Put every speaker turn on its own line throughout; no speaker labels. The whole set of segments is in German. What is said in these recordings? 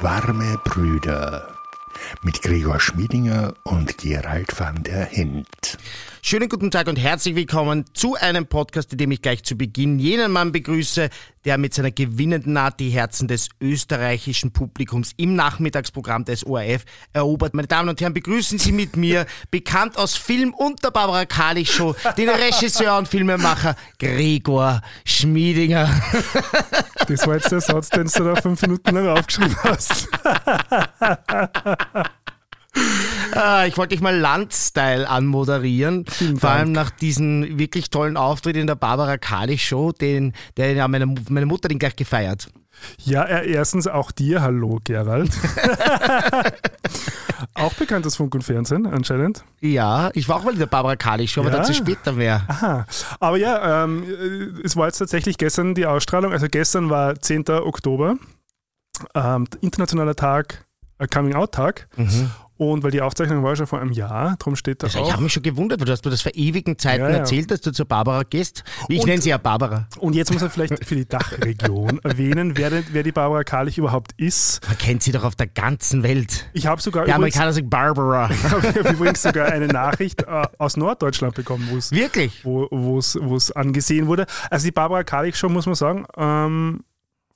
Warme Brüder mit Gregor Schmiedinger und Gerald van der Hint.
Schönen guten Tag und herzlich willkommen zu einem Podcast, in dem ich gleich zu Beginn jenen Mann begrüße, der mit seiner gewinnenden Art die Herzen des österreichischen Publikums im Nachmittagsprogramm des ORF erobert. Meine Damen und Herren, begrüßen Sie mit mir, bekannt aus Film und der Barbara Kalich Show, den Regisseur und Filmemacher Gregor Schmiedinger.
Das war jetzt der Satz, den du da fünf Minuten lang aufgeschrieben hast.
Ah, ich wollte dich mal Landstyle anmoderieren.
Vielen
Vor allem
Dank.
nach diesem wirklich tollen Auftritt in der Barbara Kali Show, den, der ja meine, meine Mutter den gleich gefeiert.
Ja, erstens auch dir, hallo Gerald. auch bekannt aus Funk und Fernsehen anscheinend.
Ja, ich war auch mal in der Barbara Kali Show, aber
Ja.
dazu später mehr.
Aha. Aber ja, ähm, äh, es war jetzt tatsächlich gestern die Ausstrahlung. Also gestern war 10. Oktober, ähm, internationaler Tag, äh, Coming Out Tag. Und weil die Aufzeichnung war schon vor einem Jahr, darum steht da
Also ich
auch.
habe mich schon gewundert, weil du hast mir das vor ewigen Zeiten
Ja, ja.
erzählt, dass du zur Barbara gehst. Ich
Und-
nenne sie ja Barbara.
Und jetzt muss man vielleicht für die Dachregion erwähnen, wer, wer die Barbara Kalich überhaupt ist.
Man kennt sie doch auf der ganzen Welt.
Ich habe sogar
Die
übrigens,
Amerikaner sagen Barbara.
ich hab übrigens sogar eine Nachricht äh, aus Norddeutschland bekommen, wo es
Wirklich?
wo wo's, wo's angesehen wurde. Also die Barbara Kalich Show, muss man sagen, ähm,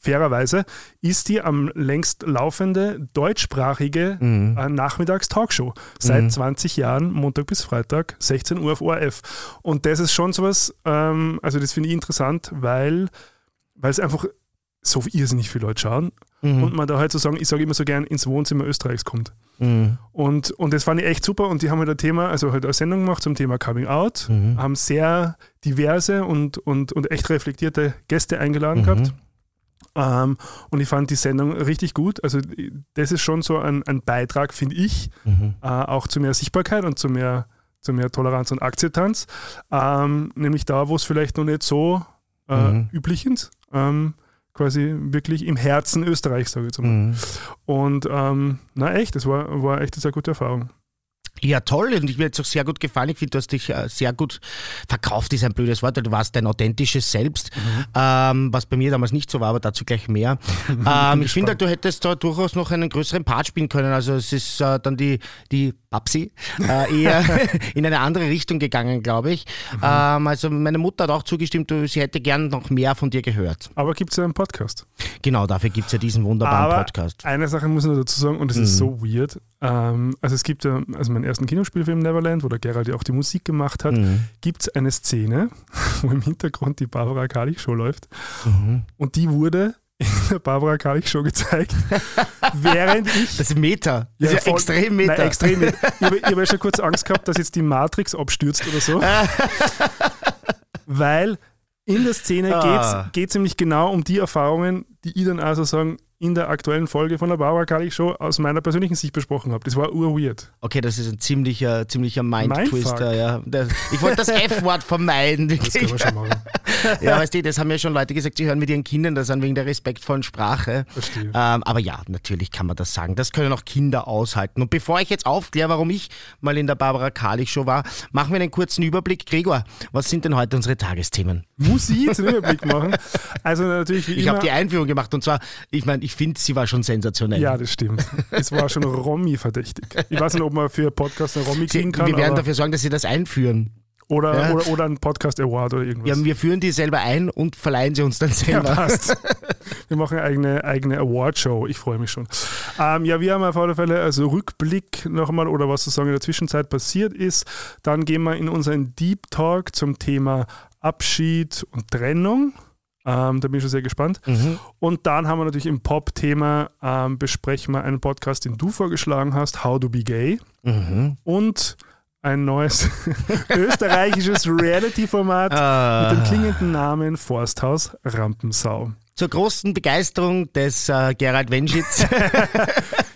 fairerweise, ist die am längst laufende deutschsprachige
Mhm.
äh, Nachmittags-Talkshow. Seit 20 Jahren, Montag bis Freitag, 16 Uhr auf ORF. Und das ist schon sowas, ähm, also das finde ich interessant, weil weil es einfach so irrsinnig viele Leute schauen
Mhm.
und man da halt so sagen, ich sage immer so gern, ins Wohnzimmer Österreichs kommt.
Mhm.
Und, und das fand ich echt super und die haben halt ein Thema, also halt eine Sendung gemacht zum Thema Coming Out,
Mhm.
haben sehr diverse und, und, und echt reflektierte Gäste eingeladen gehabt. Ähm, und ich fand die Sendung richtig gut. Also das ist schon so ein, ein Beitrag, finde ich,
Mhm.
äh, auch zu mehr Sichtbarkeit und zu mehr, zu mehr Toleranz und Akzeptanz. Ähm, nämlich da, wo es vielleicht noch nicht so äh,
Mhm.
üblich ist. Ähm, quasi wirklich im Herzen Österreichs, sage ich jetzt mal.
Mhm.
Und ähm, na echt, das war, war echt eine sehr gute Erfahrung.
Ja, toll. Und ich mir jetzt auch sehr gut gefallen. Ich finde, du hast dich äh, sehr gut verkauft, ist ein blödes Wort. Du warst dein authentisches Selbst, ähm, was bei mir damals nicht so war, aber dazu gleich mehr. ähm, ich finde, du hättest da durchaus noch einen größeren Part spielen können. Also es ist äh, dann die, die Babsi äh, eher in eine andere Richtung gegangen, glaube ich. Ähm, also meine Mutter hat auch zugestimmt, sie hätte gern noch mehr von dir gehört.
Aber gibt es ja einen Podcast.
Genau, dafür gibt es ja diesen wunderbaren
Aber
Podcast.
eine Sache muss ich noch dazu sagen, und das ist so weird. Ähm, also es gibt ja, also meinen ersten Kinospielfilm Neverland, wo der Gerald ja auch die Musik gemacht hat,
Mhm.
gibt es eine Szene, wo im Hintergrund die Barbara Kalich Show läuft.
Mhm.
Und die wurde in der Barbara Kalich Show gezeigt, während ich
Das ist Meta. Das ist ja
voll-
extrem Meta.
Nein, extrem Meta. Ich habe hab ja schon kurz Angst gehabt, dass jetzt die Matrix abstürzt oder so. Weil in der Szene
Ah.
geht es nämlich genau um die Erfahrungen, die ich dann also sagen, in der aktuellen Folge von der Barbara Kalich Show aus meiner persönlichen Sicht besprochen habe. Das war urweird.
Okay, das ist ein ziemlicher, ziemlicher. Mind-Twister, ja. Ich wollte das F-Wort vermeiden.
Das können wir schon machen.
Ja, weißt du, das haben ja schon Leute gesagt, sie hören mit ihren Kindern das an wegen der respektvollen Sprache.
Verstehe.
Ähm, aber ja, natürlich kann man das sagen. Das können auch Kinder aushalten. Und bevor ich jetzt aufkläre, warum ich mal in der Barbara Kalich Show war, machen wir einen kurzen Überblick. Gregor, was sind denn heute unsere Tagesthemen?
Muss ich jetzt einen Überblick machen? Also natürlich wie
Ich habe die Einführung gemacht und zwar, ich meine, ich finde, sie war schon sensationell.
ja, das stimmt. Es war schon Romy verdächtig. Ich weiß nicht, ob man für Podcast einen Romy kriegen kann.
wir werden dafür sorgen, dass sie das einführen.
oder,
Ja.
oder, oder einen Podcast Award oder irgendwas.
Ja, wir führen die selber ein und verleihen sie uns dann
Ja,
selber.
passt. Wir machen eine eigene, eigene Award-Show. Ich freue mich schon. Ähm, ja, wir haben auf alle Fälle also Rückblick nochmal oder was sozusagen in der Zwischenzeit passiert ist. Dann gehen wir in unseren Deep Talk zum Thema Abschied und Trennung. Ähm, da bin ich schon sehr gespannt.
Mhm.
Und dann haben wir natürlich im Pop-Thema, ähm, besprechen wir einen Podcast, den du vorgeschlagen hast, How to Be Gay.
Mhm.
Und ein neues österreichisches Reality-Format
Ah.
mit dem klingenden Namen Forsthaus Rampensau.
Zur großen Begeisterung des äh, Gerald Wenschitz.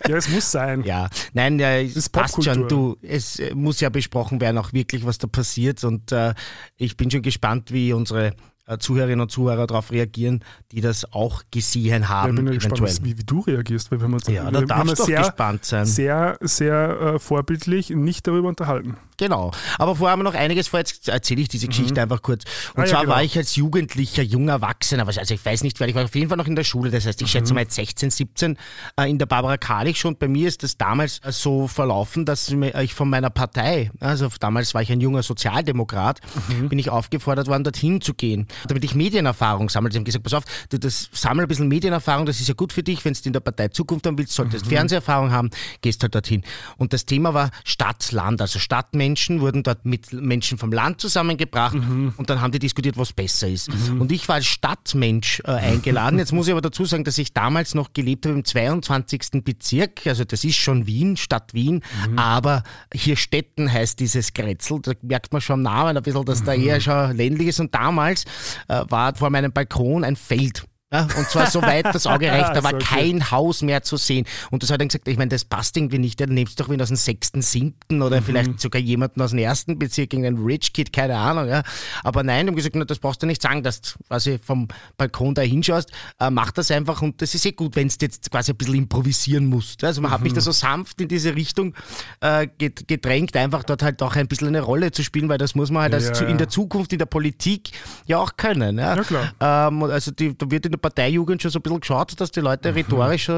Ja, es muss sein.
ja, nein, äh, es passt schon. Du, es äh, muss ja besprochen werden, auch wirklich, was da passiert. Und äh, ich bin schon gespannt, wie unsere Zuhörerinnen und Zuhörer darauf reagieren, die das auch gesehen
Ja,
haben.
ich bin ja
eventuell.
gespannt, wie, wie du reagierst, weil wir haben uns,
ja, da darfst doch
sehr,
gespannt sein.
sehr, sehr äh, vorbildlich nicht darüber unterhalten.
Genau. Aber vorher haben wir noch einiges vor. Jetzt erzähle ich diese Geschichte einfach kurz. Und
Ah, ja,
zwar
genau.
war ich als Jugendlicher, junger Erwachsener, also ich weiß nicht, weil ich war auf jeden Fall noch in der Schule. Das heißt, ich schätze mal jetzt 16, 17 äh, in der Barbara Kalich schon. Bei mir ist das damals äh, so verlaufen, dass mir- ich von meiner Partei, also damals war ich ein junger Sozialdemokrat, bin ich aufgefordert worden, dorthin zu gehen, damit ich Medienerfahrung sammle. Sie haben gesagt, pass auf, du das sammel ein bisschen Medienerfahrung, das ist ja gut für dich, wenn du in der Partei Zukunft haben willst, solltest Fernseherfahrung haben, gehst halt dorthin. Und das Thema war Stadt-Land, also Stadtmenschen wurden dort mit Menschen vom Land zusammengebracht und dann haben die diskutiert, was besser ist. Und ich war als Stadtmensch äh, eingeladen. Jetzt muss ich aber dazu sagen, dass ich damals noch gelebt habe im 22. Bezirk, also das ist schon Wien, Stadt Wien, aber hier Städten heißt dieses Grätzl, da merkt man schon am Namen ein bisschen, dass da eher schon ländlich ist und damals war vor meinem Balkon ein Feld. Ja, und zwar so weit das Auge reicht, da war
So,
kein Haus mehr zu sehen. Und das hat dann gesagt, ich meine, das passt irgendwie nicht. Dann nimmst du doch wen aus dem sechsten, siebten oder vielleicht sogar jemanden aus dem ersten Bezirk, irgendein Rich Kid, keine Ahnung. Ja. Aber nein, die haben gesagt, na, das brauchst du nicht sagen, dass du quasi vom Balkon da hinschaust. Äh, mach das einfach und das ist eh gut, wenn du jetzt quasi ein bisschen improvisieren musst. Also man hat mich da so sanft in diese Richtung äh, gedrängt, einfach dort halt auch ein bisschen eine Rolle zu spielen, weil das muss man halt als
Ja,
zu,
ja.
in der Zukunft, in der Politik ja auch können. Ja,
Ja, klar.
ähm, also die, da wird in der Parteijugend schon so ein bisschen geschaut, dass die Leute
Mhm.
rhetorisch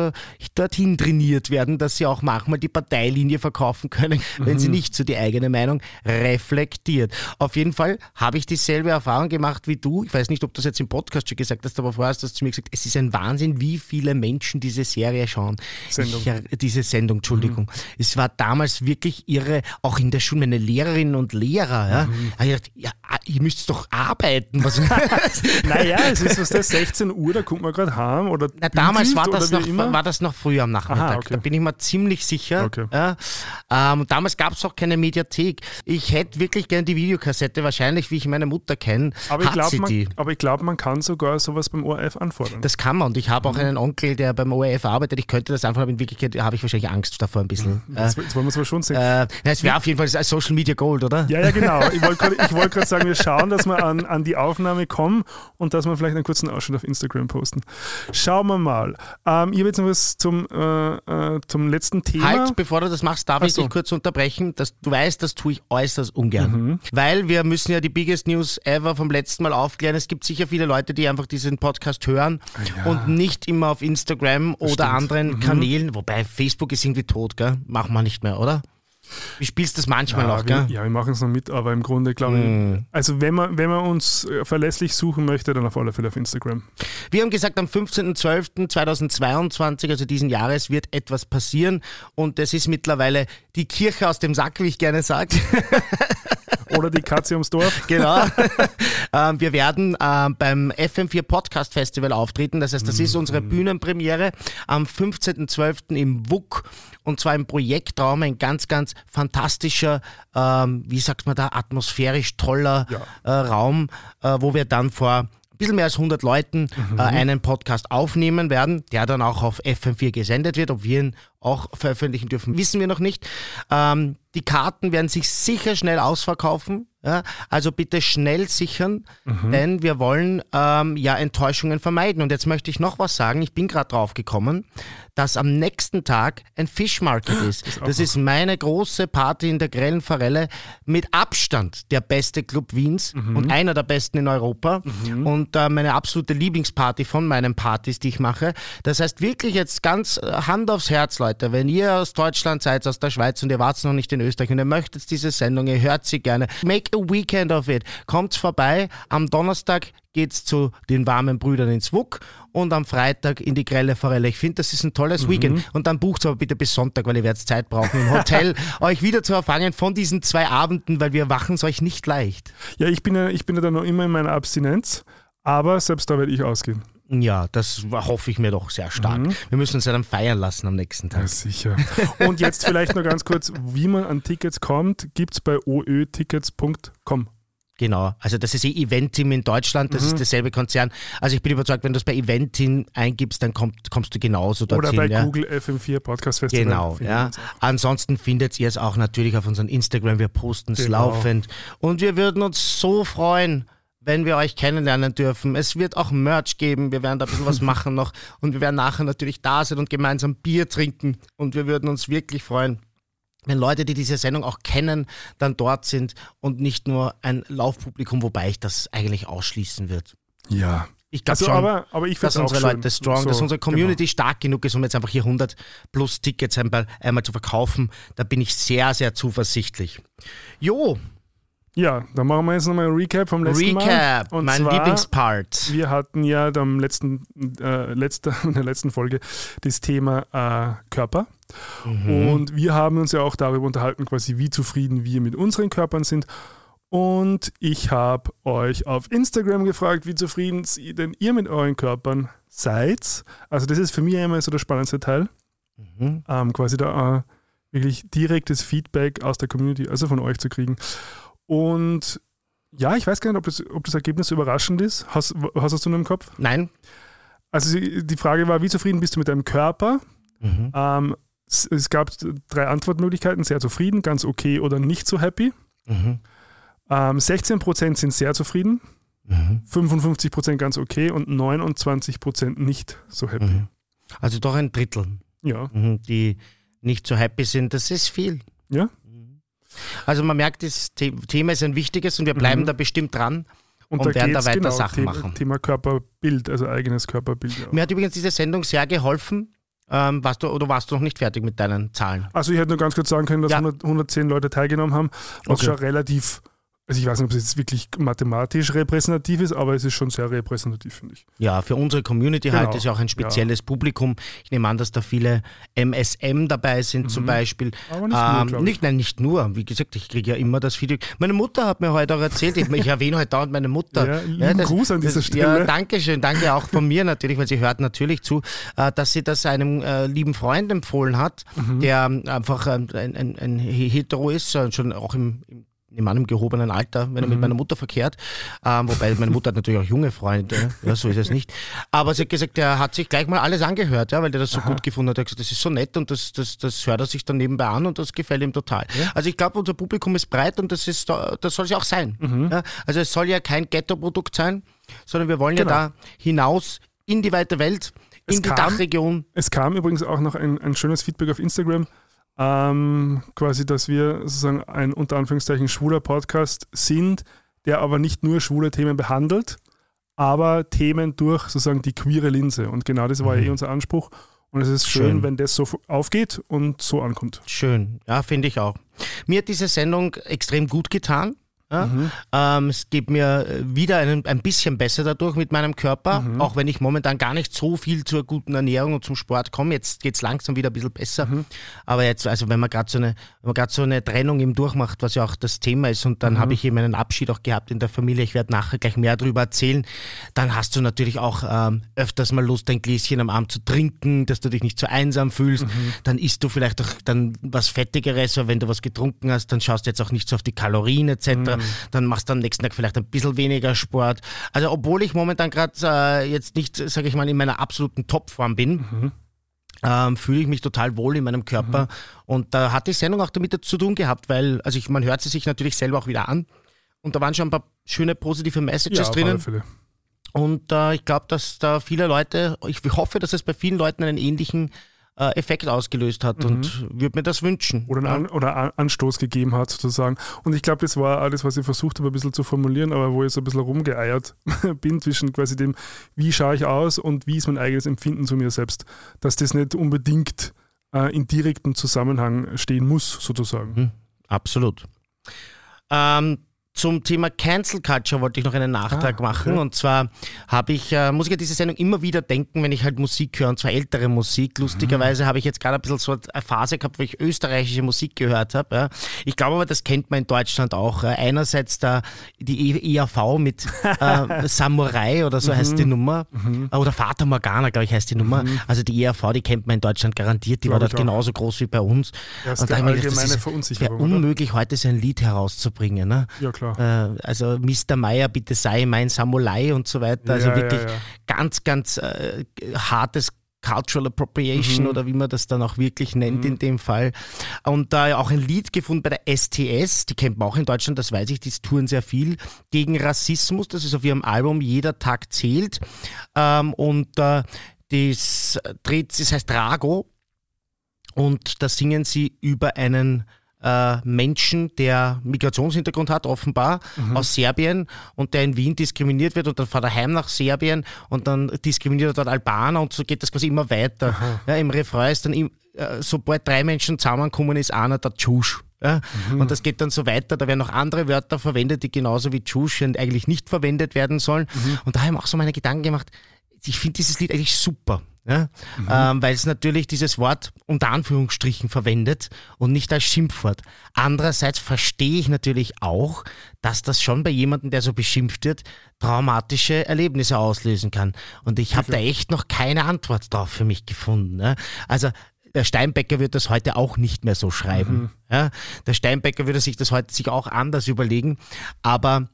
dorthin trainiert werden, dass sie auch manchmal die Parteilinie verkaufen können, wenn
Mhm.
sie nicht so die eigene Meinung reflektiert. Auf jeden Fall habe ich dieselbe Erfahrung gemacht wie du. Ich weiß nicht, ob du das jetzt im Podcast schon gesagt hast, aber vorher hast du zu mir gesagt, es ist ein Wahnsinn, wie viele Menschen diese Serie schauen.
Sendung.
Ich, äh, diese Sendung, Entschuldigung. Es war damals wirklich irre, auch in der Schule, meine Lehrerinnen und Lehrer. Ja, hab ich gedacht, ja, ihr müsst doch arbeiten. Was,
Naja, es ist was das 16 Uhr, da kommt man gerade heim oder
Na, damals war das, noch,
immer.
war das noch früh am Nachmittag.
Aha, okay.
Da bin ich mir ziemlich sicher.
Okay.
Ja. Ähm, damals gab es auch keine Mediathek. Ich hätte wirklich gern die Videokassette, wahrscheinlich, wie ich meine Mutter kenne,
aber ich glaube, man, aber glaub, kann sogar sowas beim ORF anfordern.
Das kann man. Und ich habe auch
Mhm.
einen Onkel, der beim ORF arbeitet. Ich könnte das einfach, aber in Wirklichkeit habe ich wahrscheinlich Angst davor ein bisschen.
Das, das wollen wir zwar schon sehen.
äh, na, es wäre auf jeden Fall Social Media Gold, oder?
Ja, ja, genau. Ich wollte gerade wollt sagen, wir schauen, dass wir an, an die Aufnahme kommen und dass wir vielleicht einen kurzen Ausschnitt auf Instagram posten. Schauen wir mal. Ähm, ich habe jetzt noch was zum, äh, äh, zum letzten Thema.
Halt, bevor du das machst, darf
Ach
ich
so.
dich kurz unterbrechen. Dass, du weißt, das tue ich äußerst ungern.
Mhm.
Weil wir müssen ja die biggest news ever vom letzten Mal aufklären. Es gibt sicher viele Leute, die einfach diesen Podcast hören und nicht immer auf Instagram oder
stimmt. Mhm.
anderen Kanälen. Wobei Facebook ist irgendwie tot, gell? Machen wir nicht mehr, oder? Wie spielst du das manchmal
ja,
noch, gell?
wir, ja, wir machen es noch mit, aber im Grunde glaube ich, also wenn man, wenn man uns äh, verlässlich suchen möchte, dann auf alle Fälle auf Instagram.
Wir haben gesagt, am 15.12.2022, also diesen Jahres, wird etwas passieren und es ist mittlerweile die Kirche aus dem Sack, wie ich gerne sage.
Oder die Katze ums Dorf.
Genau. ähm, wir werden ähm, beim FM4 Podcast Festival auftreten. Das heißt, das ist unsere Bühnenpremiere am 15.12. im WUK und zwar im Projektraum. Ein ganz, ganz fantastischer, ähm, wie sagt man da, atmosphärisch toller
Ja.
äh, Raum, äh, wo wir dann vor ein bisschen mehr als 100 Leuten äh, einen Podcast aufnehmen werden, der dann auch auf FM4 gesendet wird. Ob wir ihn auch veröffentlichen dürfen, wissen wir noch nicht. Ähm, die Karten werden sich sicher schnell ausverkaufen. Ja? Also bitte schnell sichern, denn wir wollen ähm, ja Enttäuschungen vermeiden. Und jetzt möchte ich noch was sagen. Ich bin gerade drauf gekommen, dass am nächsten Tag ein Fish Market ist. Das ist meine große Party in der Grellen Forelle. Mit Abstand der beste Club Wiens und einer der besten in Europa. Und äh, meine absolute Lieblingsparty von meinen Partys, die ich mache. Das heißt wirklich jetzt ganz äh, Hand aufs Herz, Leute. Wenn ihr aus Deutschland seid, aus der Schweiz und ihr wart noch nicht in Österreich und ihr möchtet diese Sendung, ihr hört sie gerne, make a weekend of it. Kommt vorbei. Am Donnerstag geht's zu den warmen Brüdern ins WUK und am Freitag in die grelle Forelle. Ich finde, das ist ein tolles Weekend. Und dann bucht aber bitte bis Sonntag, weil ihr werdet Zeit brauchen im Hotel, euch wieder zu erfangen von diesen zwei Abenden, weil wir es euch nicht leicht.
Ja, ich bin ja, ich bin ja da noch immer in meiner Abstinenz, aber selbst da werde ich ausgehen.
Ja, das hoffe ich mir doch sehr stark. Wir müssen uns ja dann feiern lassen am nächsten Tag.
Ja, sicher. Und jetzt vielleicht noch ganz kurz, wie man an Tickets kommt, gibt es bei oötickets.com.
Genau, also das ist eh Eventim in Deutschland, das ist dasselbe Konzern. Also ich bin überzeugt, wenn du es bei Eventim eingibst, dann kommt, kommst du genauso
Oder
dorthin.
bei
ja.
Google FM4 Podcast Festival.
Genau, ja. Ansonsten findet ihr es auch natürlich auf unserem Instagram. Wir posten es
Genau.
laufend. Und wir würden uns so freuen, wenn wir euch kennenlernen dürfen. Es wird auch Merch geben. Wir werden da ein bisschen was machen noch. Und wir werden nachher natürlich da sein und gemeinsam Bier trinken. Und wir würden uns wirklich freuen, wenn Leute, die diese Sendung auch kennen, dann dort sind und nicht nur ein Laufpublikum, wobei ich das eigentlich ausschließen wird.
Ja.
Ich glaube
Also,
schon,
aber, aber ich
dass unsere
schön.
Leute strong,
So,
dass unsere Community
genau.
stark genug ist, um jetzt einfach hier 100 plus Tickets einmal, einmal zu verkaufen. Da bin ich sehr, sehr zuversichtlich. Jo,
Ja, dann machen wir jetzt nochmal ein Recap vom letzten Mal.
Recap,
Und
mein
zwar,
Lieblingspart.
Wir hatten ja am letzten, äh, letzter, in der letzten Folge das Thema äh, Körper.
Mhm.
Und wir haben uns ja auch darüber unterhalten, quasi wie zufrieden wir mit unseren Körpern sind. Und ich habe euch auf Instagram gefragt, wie zufrieden sie- denn ihr mit euren Körpern seid. Also das ist für mich immer so der spannendste Teil.
Mhm.
ähm, quasi da äh, wirklich direktes Feedback aus der Community, also von euch zu kriegen. Und ja, ich weiß gar nicht, ob das, ob das Ergebnis überraschend ist. Hast, hast du es nur im Kopf?
Nein?
Also die Frage war, wie zufrieden bist du mit deinem Körper?
Mhm.
Ähm, es, es gab drei Antwortmöglichkeiten, sehr zufrieden, ganz okay oder nicht so happy.
Mhm.
Ähm, 16% sind sehr zufrieden,
Mhm.
55% ganz okay und 29% nicht so happy.
Mhm. Also doch ein Drittel,
Ja,
mhm, die nicht so happy sind. Das ist viel.
ja.
Also man merkt, das The- Thema ist ein wichtiges und wir bleiben
Mhm.
da bestimmt dran.
Und,
Und
da
werden da weiter
genau,
Sachen
Thema,
machen.
Thema Körperbild, also eigenes Körperbild. Ja.
Mir hat übrigens diese Sendung sehr geholfen. Ähm, warst du, oder warst du noch nicht fertig mit deinen Zahlen?
Also ich hätte nur ganz kurz sagen können, dass
Ja.
100, 110 Leute teilgenommen haben, was
Okay.
schon relativ, also ich weiß nicht, ob es jetzt wirklich mathematisch repräsentativ ist, aber es ist schon sehr repräsentativ, finde ich.
Ja, für unsere Community halt
Genau,
ist ja auch ein spezielles Publikum. Ich nehme an, dass da viele MSM dabei sind zum Beispiel.
Mhm. Aber nicht nur,
ähm,
ich.
nicht, nein, nicht nur. Wie gesagt, ich kriege ja immer das Feedback. Meine Mutter hat mir heute auch erzählt, ich, ich erwähne heute dauernd meine Mutter.
Ja, lieben Gruß an dieser Stelle.
Ja, danke schön, danke auch von mir natürlich, weil sie hört natürlich zu, äh, dass sie das einem äh, lieben Freund empfohlen hat,
Mhm.
der ähm, einfach ähm, ein, ein, ein Hetero ist, schon auch im, im im Mann im gehobenen Alter, wenn er
Mhm.
mit meiner Mutter verkehrt. Ähm, wobei meine Mutter hat natürlich auch junge Freunde, ja, so ist es nicht. Aber sie hat gesagt, er hat sich gleich mal alles angehört, ja, weil der das so gut gefunden hat. Er hat gesagt, das ist so nett und das, das, das hört er sich dann nebenbei an und das gefällt ihm total. Also ich glaube, unser Publikum ist breit und das, ist, das soll es ja auch sein.
Mhm.
Ja, also es soll ja kein Ghetto-Produkt sein, sondern wir wollen
Genau.
ja da hinaus in die weite Welt, in
Es
die
kam-
Dachregion.
Es kam übrigens auch noch ein, ein schönes Feedback auf Instagram, ähm, quasi, dass wir sozusagen ein unter Anführungszeichen schwuler Podcast sind, der aber nicht nur schwule Themen behandelt, aber Themen durch sozusagen die queere Linse. Und genau das war ja eh unser Anspruch. Und es ist schön,
Schön.
wenn das so aufgeht und so ankommt.
Schön, ja, finde ich auch. Mir hat diese Sendung extrem gut getan. Ja?
Mhm.
Ähm, es geht mir äh, wieder ein, ein bisschen besser dadurch mit meinem Körper,
Mhm.
auch wenn ich momentan gar nicht so viel zur guten Ernährung und zum Sport komme. Jetzt geht es langsam wieder ein bisschen besser.
Mhm.
Aber jetzt, also wenn man gerade so eine, wenn man gerade so eine Trennung im durchmacht, was ja auch das Thema ist, und dann
Mhm.
habe ich eben einen Abschied auch gehabt in der Familie, ich werde nachher gleich mehr darüber erzählen, dann hast du natürlich auch ähm, öfters mal Lust, ein Gläschen am Abend zu trinken, dass du dich nicht so einsam fühlst.
Mhm.
Dann isst du vielleicht auch dann was Fettigeres, weil wenn du was getrunken hast, dann schaust du jetzt auch nicht so auf die Kalorien etc.
Mhm.
Dann machst du am nächsten Tag vielleicht ein bisschen weniger Sport. Also obwohl ich momentan gerade äh, jetzt nicht, sage ich mal, in meiner absoluten Topform bin,
Mhm.
ähm, fühle ich mich total wohl in meinem Körper. Und da hat die Sendung auch damit zu tun gehabt, weil, also ich, man hört sie sich natürlich selber auch wieder an. Und da waren schon ein paar schöne positive Messages
Ja,
drinnen. Und äh, ich glaube, dass da viele Leute, ich hoffe, dass es bei vielen Leuten einen ähnlichen äh, Effekt ausgelöst hat und würde mir das wünschen.
Oder einen An oder An Anstoß gegeben hat, sozusagen. Und ich glaube, das war alles, was ich versucht habe, ein bisschen zu formulieren, aber wo ich so ein bisschen rumgeeiert bin zwischen quasi dem, wie schaue ich aus und wie ist mein eigenes Empfinden zu mir selbst. Dass das nicht unbedingt äh, in direktem Zusammenhang stehen muss, sozusagen.
Mhm, absolut. Ähm, zum Thema Cancel Culture wollte ich noch einen Nachtrag
Ah,
machen.
okay.
Und zwar habe ich, äh, muss ich an diese Sendung immer wieder denken, wenn ich halt Musik höre, und zwar ältere Musik. Lustigerweise habe ich jetzt gerade ein bisschen so eine Phase gehabt, wo ich österreichische Musik gehört habe. Ja. Ich glaube aber, das kennt man in Deutschland auch. Äh, einerseits da die E- EAV mit äh, Samurai oder so heißt die
Mhm.
Nummer. Äh, Oder Vater Morgana, glaube ich, heißt die Nummer. Also die EAV, die kennt man in Deutschland garantiert. Die war
Glaub
dort genauso groß wie bei uns.
Erste
Und da hab ich das
allgemeine
ist-
Verunsicherung,
wäre unmöglich, heute so ein Lied herauszubringen. Ne?
Ja, klar.
Äh, also Mr. Meyer, bitte sei mein Samurai und so weiter. Also
Ja, ja,
wirklich
ja.
ganz, ganz äh, hartes Cultural Appropriation mhm. oder wie man das dann auch wirklich nennt mhm. in dem Fall. Und da äh, auch ein Lied gefunden bei der STS, die kennt man auch in Deutschland, das weiß ich, die touren sehr viel, gegen Rassismus. Das ist auf ihrem Album Jeder Tag zählt. Ähm, und äh, das, dreht, das heißt Drago. Und da singen sie über einen äh, Menschen, der Migrationshintergrund hat, offenbar, mhm. aus Serbien und der in Wien diskriminiert wird und dann fährt er heim nach Serbien und dann diskriminiert er dort Albaner und so geht das quasi immer weiter. Ja, Im Refrain ist dann, im, äh, sobald drei Menschen zusammenkommen, ist einer der Tschusch. Ja? Mhm. Und das geht dann so weiter. Da werden noch andere Wörter verwendet, die genauso wie Tschusch eigentlich nicht verwendet werden sollen. Mhm. Und da habe ich mir auch so meine Gedanken gemacht. Ich finde dieses Lied eigentlich super. Ja? Mhm. Ähm, weil es natürlich dieses Wort unter Anführungsstrichen verwendet und nicht als Schimpfwort. Andererseits verstehe ich natürlich auch, dass das schon bei jemandem, der so beschimpft wird, traumatische Erlebnisse auslösen kann. Und ich habe da echt noch keine Antwort drauf für mich gefunden. Ne? Also der Steinbecker wird das heute auch nicht mehr so schreiben. Mhm. Ja? Der Steinbecker würde sich das heute sich auch anders überlegen. Aber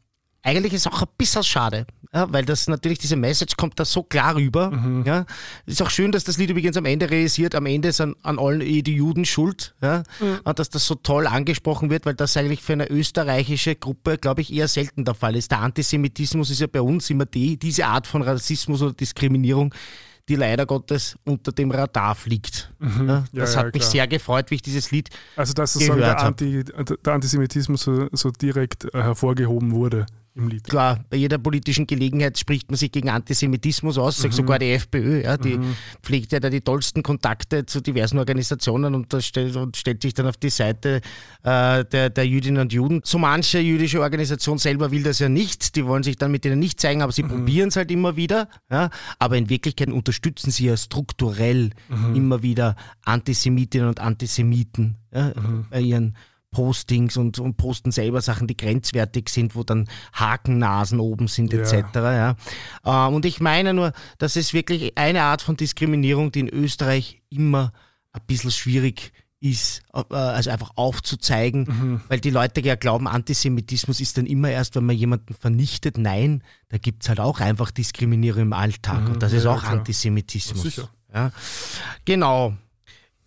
eigentlich ist es auch ein bisschen schade, ja, weil das natürlich, diese Message kommt da so klar rüber. Mhm. Ja. Ist auch schön, dass das Lied übrigens am Ende realisiert, am Ende ist an, an allen eh die Juden schuld, ja, mhm. und dass das so toll angesprochen wird, weil das eigentlich für eine österreichische Gruppe, glaube ich, eher selten der Fall ist. Der Antisemitismus ist ja bei uns immer die, diese Art von Rassismus oder Diskriminierung, die leider Gottes unter dem Radar fliegt. Mhm. Ja, das ja, hat ja, mich sehr gefreut, wie ich dieses Lied
Also dass sozusagen der, Anti, der Antisemitismus so, so direkt äh, hervorgehoben wurde im Lied.
Klar, bei jeder politischen Gelegenheit spricht man sich gegen Antisemitismus aus, mhm. sogar die FPÖ, ja, die mhm. pflegt ja da die tollsten Kontakte zu diversen Organisationen und, stellt, und stellt sich dann auf die Seite äh, der, der Jüdinnen und Juden. So manche jüdische Organisation selber will das ja nicht, die wollen sich dann mit denen nicht zeigen, aber sie mhm. probieren es halt immer wieder. Ja, aber in Wirklichkeit unterstützen sie ja strukturell mhm. immer wieder Antisemitinnen und Antisemiten ja, mhm. bei ihren Postings und, und posten selber Sachen, die grenzwertig sind, wo dann Hakennasen oben sind ja. etc. Ja. Ähm, und ich meine nur, das ist wirklich eine Art von Diskriminierung, die in Österreich immer ein bisschen schwierig ist, äh, also einfach aufzuzeigen, mhm. weil die Leute ja glauben, Antisemitismus ist dann immer erst, wenn man jemanden vernichtet. Nein, da gibt es halt auch einfach Diskriminierung im Alltag mhm. und das ja, ist auch ja, Antisemitismus. Sicher. Ja. Genau.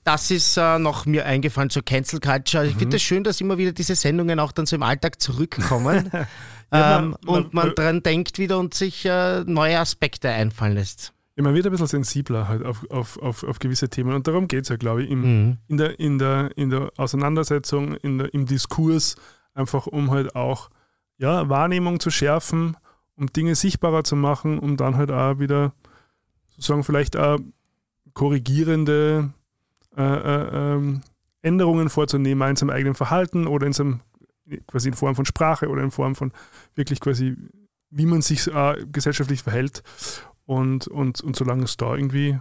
Das ist äh, noch mir eingefallen zur Cancel Culture. Ich mhm. finde es schön, dass immer wieder diese Sendungen auch dann so im Alltag zurückkommen ja, ähm, man, und man, man dran denkt wieder und sich äh, neue Aspekte einfallen lässt.
Ja, man wird ein bisschen sensibler halt auf, auf, auf, auf gewisse Themen und darum geht es ja, glaube ich, im, mhm. in, der, in, der, in der Auseinandersetzung, in der, im Diskurs, einfach um halt auch ja, Wahrnehmung zu schärfen, um Dinge sichtbarer zu machen, um dann halt auch wieder sozusagen vielleicht auch korrigierende äh, äh, ähm, Änderungen vorzunehmen, in seinem eigenen Verhalten oder in seinem, quasi in Form von Sprache oder in Form von wirklich quasi, wie man sich äh, gesellschaftlich verhält. Und, und, und solange es da irgendwie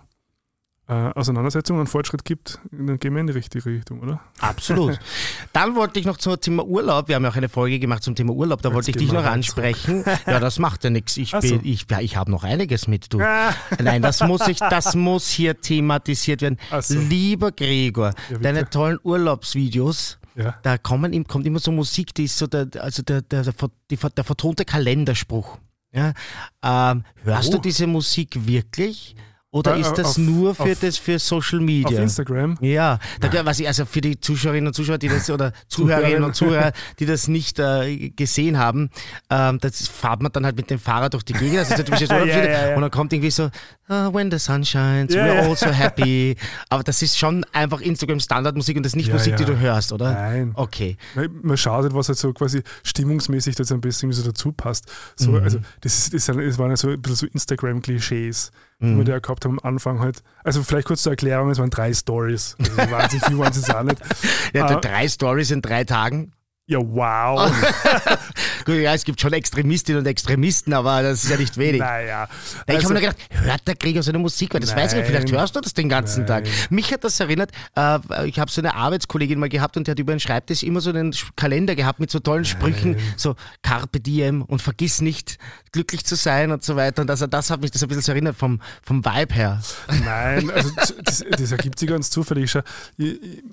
äh, Auseinandersetzung und Fortschritt gibt, dann gehen wir in die richtige Richtung, oder?
Absolut. Dann wollte ich noch zum Thema Urlaub, wir haben ja auch eine Folge gemacht zum Thema Urlaub, da Jetzt wollte ich dich noch ansprechen. ja, das macht ja nichts. Ich, so. ich, ja, ich habe noch einiges mit, du. Nein, das muss, ich, das muss hier thematisiert werden. So. Lieber Gregor, ja, deine tollen Urlaubsvideos, ja. da kommen, kommt immer so Musik, die ist so der, also der, der, der, der, der vertonte Kalenderspruch. Ja? Ähm, hörst oh. du diese Musik wirklich? Oder ist das auf, nur für auf, das für Social Media?
Auf Instagram?
Ja, da, was ich, also für die Zuschauerinnen und Zuschauer, die das oder Zuhörerinnen und Zuhörer, die das nicht äh, gesehen haben, ähm, das fahrt man dann halt mit dem Fahrrad durch die Gegend, also das ist ja, ja, und dann kommt irgendwie so oh, When the sun shines, we're all so happy. Aber das ist schon einfach Instagram Standardmusik und das ist nicht Musik, die du hörst, oder?
Nein.
Okay.
Man schaut halt, was halt so quasi stimmungsmäßig das ein bisschen so dazu passt. So, mhm. Also das, ist, das, das waren ja so ein bisschen so Instagram-Klischees die wir mhm. da gehabt haben am Anfang halt. Also vielleicht kurz zur Erklärung, es waren drei Stories. Also wahnsinnig viel waren es auch nicht.
Ja, uh, drei Stories in drei Tagen.
Ja, wow.
Gut, ja, es gibt schon Extremistinnen und Extremisten, aber das ist ja nicht wenig.
Naja.
Ich also, habe mir gedacht, hört der Krieger seine Musik? Weil das nein, weiß ich nicht, vielleicht hörst du das den ganzen nein. Tag. Mich hat das erinnert, äh, ich habe so eine Arbeitskollegin mal gehabt und die hat über den Schreibtisch immer so einen Kalender gehabt mit so tollen. Sprüchen, so Carpe Diem und vergiss nicht, glücklich zu sein und so weiter. Und also das hat mich das ein bisschen so erinnert vom, vom Vibe her.
Nein, also das, das ergibt sich ganz zufällig. Ich,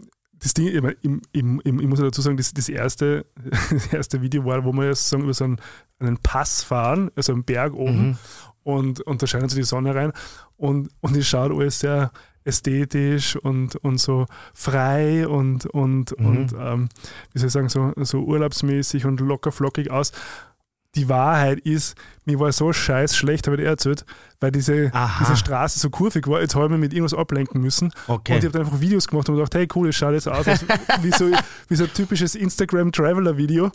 das Ding, ich, ich, ich, ich muss ja dazu sagen, das, das, erste, das erste Video war, wo wir sozusagen über so einen, einen Pass fahren, also einen Berg oben, mhm. und, und da scheint so die Sonne rein. Und, und es schaut alles sehr ästhetisch und, und so frei und, und, mhm. und ähm, wie soll ich sagen, so, so urlaubsmäßig und locker flockig aus. Die Wahrheit ist, mir war so scheiß schlecht, habe ich erzählt, weil diese, diese Straße so kurvig war. Jetzt habe ich mich mit irgendwas ablenken müssen.
Okay.
Und ich habe dann einfach Videos gemacht und gedacht, hey cool, das schaut jetzt aus wie, so, wie so ein typisches Instagram-Traveler-Video.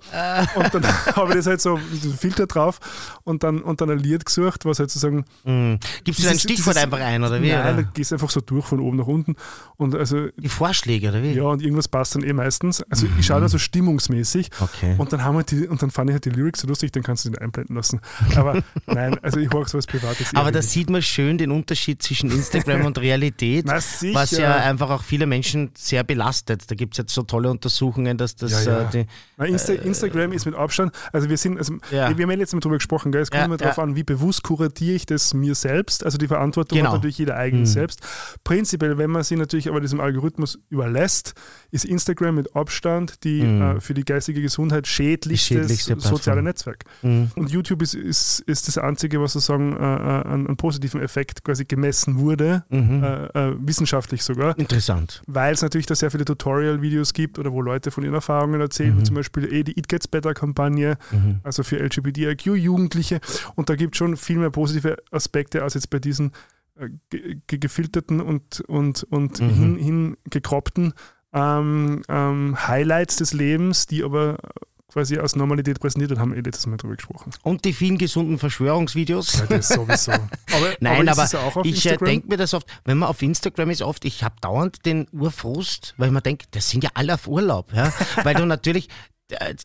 und dann habe ich das halt so, so Filter drauf und dann, und dann ein Lied gesucht, was halt sozusagen.
Mhm. Gibst du ein Stichwort dieses, einfach ein, oder wie?
Nein, oder? gehst einfach so durch von oben nach unten. Und also,
Die Vorschläge, oder wie?
Ja, und irgendwas passt dann eh meistens. Also mhm. ich schaue dann so stimmungsmäßig.
Okay.
Und dann haben wir die, und dann fand ich halt die Lyrics so lustig, dann kannst du den einblenden lassen. Aber nein, also ich mag sowas Privates.
Aber da sieht man schön den Unterschied zwischen Instagram und Realität,
Na,
was ja einfach auch viele Menschen sehr belastet. Da gibt es jetzt so tolle Untersuchungen, dass das.
Ja, ja.
Äh, die,
Na, Insta äh, Instagram ist mit Abstand, also wir sind, also
ja.
wir haben ja letztes Mal drüber gesprochen, gell? es kommt immer darauf an, wie bewusst kuratiere ich das mir selbst. Also die Verantwortung
genau.
hat natürlich jeder eigen
Mhm.
selbst. Prinzipiell, wenn man sich natürlich aber diesem Algorithmus überlässt, ist Instagram mit Abstand die
Mhm.
äh, für die geistige Gesundheit schädlichste,
schädlichste
soziale. Netzwerk.
Mhm.
Und YouTube ist, ist, ist das Einzige, was sozusagen äh, einen, einen positiven Effekt quasi gemessen wurde,
Mhm.
äh, äh, wissenschaftlich sogar,
Interessant.
weil es natürlich da sehr viele Tutorial-Videos gibt oder wo Leute von ihren Erfahrungen erzählen,
Mhm.
wie zum Beispiel eh die It Gets Better-Kampagne,
Mhm.
also für LGBTIQ-Jugendliche. Und da gibt es schon viel mehr positive Aspekte als jetzt bei diesen äh, ge ge gefilterten und, und, und
Mhm.
hin, hingekroppten ähm, ähm, Highlights des Lebens, die aber quasi als Normalität präsentiert und haben eh letztes Mal drüber gesprochen.
Und die vielen gesunden Verschwörungsvideos.
Ja, das sowieso. Aber,
Nein,
aber,
aber, ich äh, denke mir das oft, wenn man auf Instagram ist, oft, ich habe dauernd den Urfrust, weil man denkt, das sind ja alle auf Urlaub. Ja? weil du natürlich,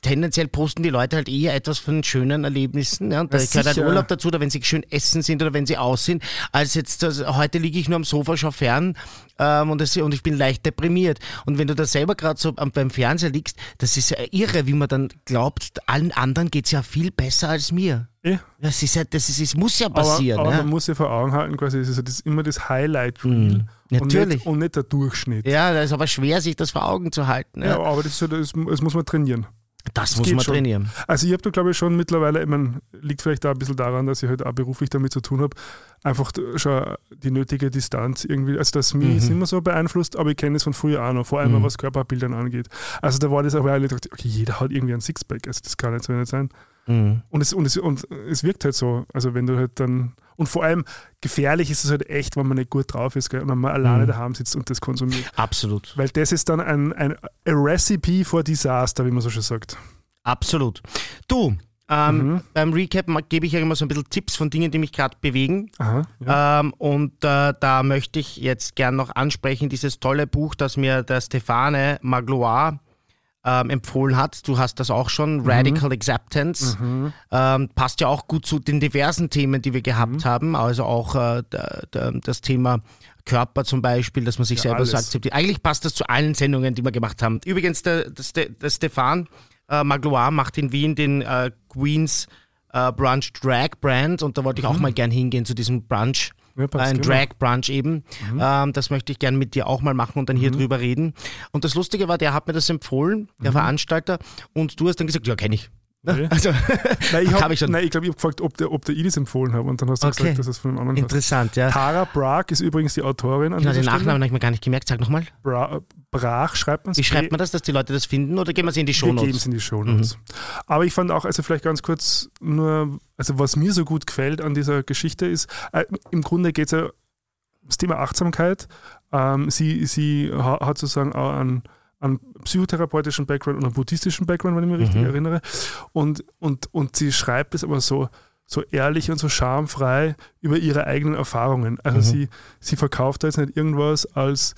tendenziell posten die Leute halt eher etwas von schönen Erlebnissen. Ja? Und da
Ja,
gehört halt
sicher.
Urlaub dazu, oder wenn sie schön essen sind oder wenn sie aus sind, als jetzt, also, heute liege ich nur am Sofa, schau fern ähm, und, das, und ich bin leicht deprimiert. Und wenn du da selber gerade so am, beim Fernseher liegst, das ist ja irre, wie man dann glaubt, allen anderen geht es ja viel besser als mir.
Eh.
Das ist ja, das ist, es muss ja passieren.
Aber, aber
ja.
man muss sich vor Augen halten, quasi, es ist ja das, immer das Highlight-Reel
Mhm.
Und,
Natürlich.
nicht, und nicht der Durchschnitt.
Ja, das ist aber schwer, sich das vor Augen zu halten.
Ja,
Ja.
aber das, das, das muss man trainieren.
das
das
muss man
schon.
trainieren.
Also ich habe da glaube ich schon mittlerweile, ich mein, liegt vielleicht da ein bisschen daran, dass ich halt auch beruflich damit zu tun habe, einfach schon die nötige Distanz irgendwie, also das mich
Mhm.
ist immer so beeinflusst, aber ich kenne es von früher auch noch, vor allem
Mhm.
was Körperbildern angeht. Also da war das auch, weil ich dachte, okay, jeder hat irgendwie ein Sixpack, also das kann nicht so nicht sein.
Mhm.
Und es, und, es, und es wirkt halt so. Also wenn du halt dann. Und vor allem gefährlich ist es halt echt, wenn man nicht gut drauf ist gell, und wenn man alleine
Mhm.
daheim sitzt und das konsumiert.
Absolut.
Weil das ist dann ein, ein a Recipe for Disaster, wie man so schön sagt.
Absolut. Du, ähm,
Mhm.
beim Recap gebe ich ja immer so ein bisschen Tipps von Dingen, die mich gerade bewegen.
Aha. Ja.
Ähm, und äh, da möchte ich jetzt gern noch ansprechen, dieses tolle Buch, das mir der Stefane Magloire ähm, empfohlen hat. Du hast das auch schon, Radical Acceptance. Ähm, passt ja auch gut zu den diversen Themen, die wir gehabt haben. Also auch äh, das Thema Körper zum Beispiel, dass man sich
Ja,
selber so
alles.
akzeptiert. Eigentlich passt das zu allen Sendungen, die wir gemacht haben. Übrigens, der, der, der Stefan äh, Magloire macht in Wien den äh, Queens äh, Brunch Drag Brand und da wollte ich auch mal gern hingehen zu diesem Brunch. Ein
genau.
Drag Brunch eben. Ähm, das möchte ich gern mit dir auch mal machen und dann hier drüber reden. Und das Lustige war, der hat mir das empfohlen, der Veranstalter, und du hast dann gesagt, ja, kenne ich.
Okay.
Also,
Nein, ich,
hab
hab,
ich
nein, ich glaube, ich habe gefragt, ob der, ob der Idis empfohlen hat und dann hast du
Okay.
gesagt, dass es von einem anderen hast.
interessant, ja.
Tara Brach ist übrigens die Autorin an
Genau, den Nachnamen habe ich mir gar nicht gemerkt. Sag nochmal.
Bra Brach schreibt man es.
Wie schreibt man das, dass die Leute das finden oder gehen wir sie in die
Wir geben
Shownotes?
es in die Shownotes. Aber ich fand auch, also vielleicht ganz kurz nur, also was mir so gut gefällt an dieser Geschichte ist, äh, im Grunde geht es ja ums Thema Achtsamkeit. Ähm, sie sie ha hat sozusagen auch einen, einen psychotherapeutischen Background und einen buddhistischen Background, wenn ich mich richtig
Mhm.
erinnere. Und, und, und sie schreibt es aber so, so ehrlich und so schamfrei über ihre eigenen Erfahrungen. Also
Mhm.
sie, sie verkauft da jetzt nicht irgendwas als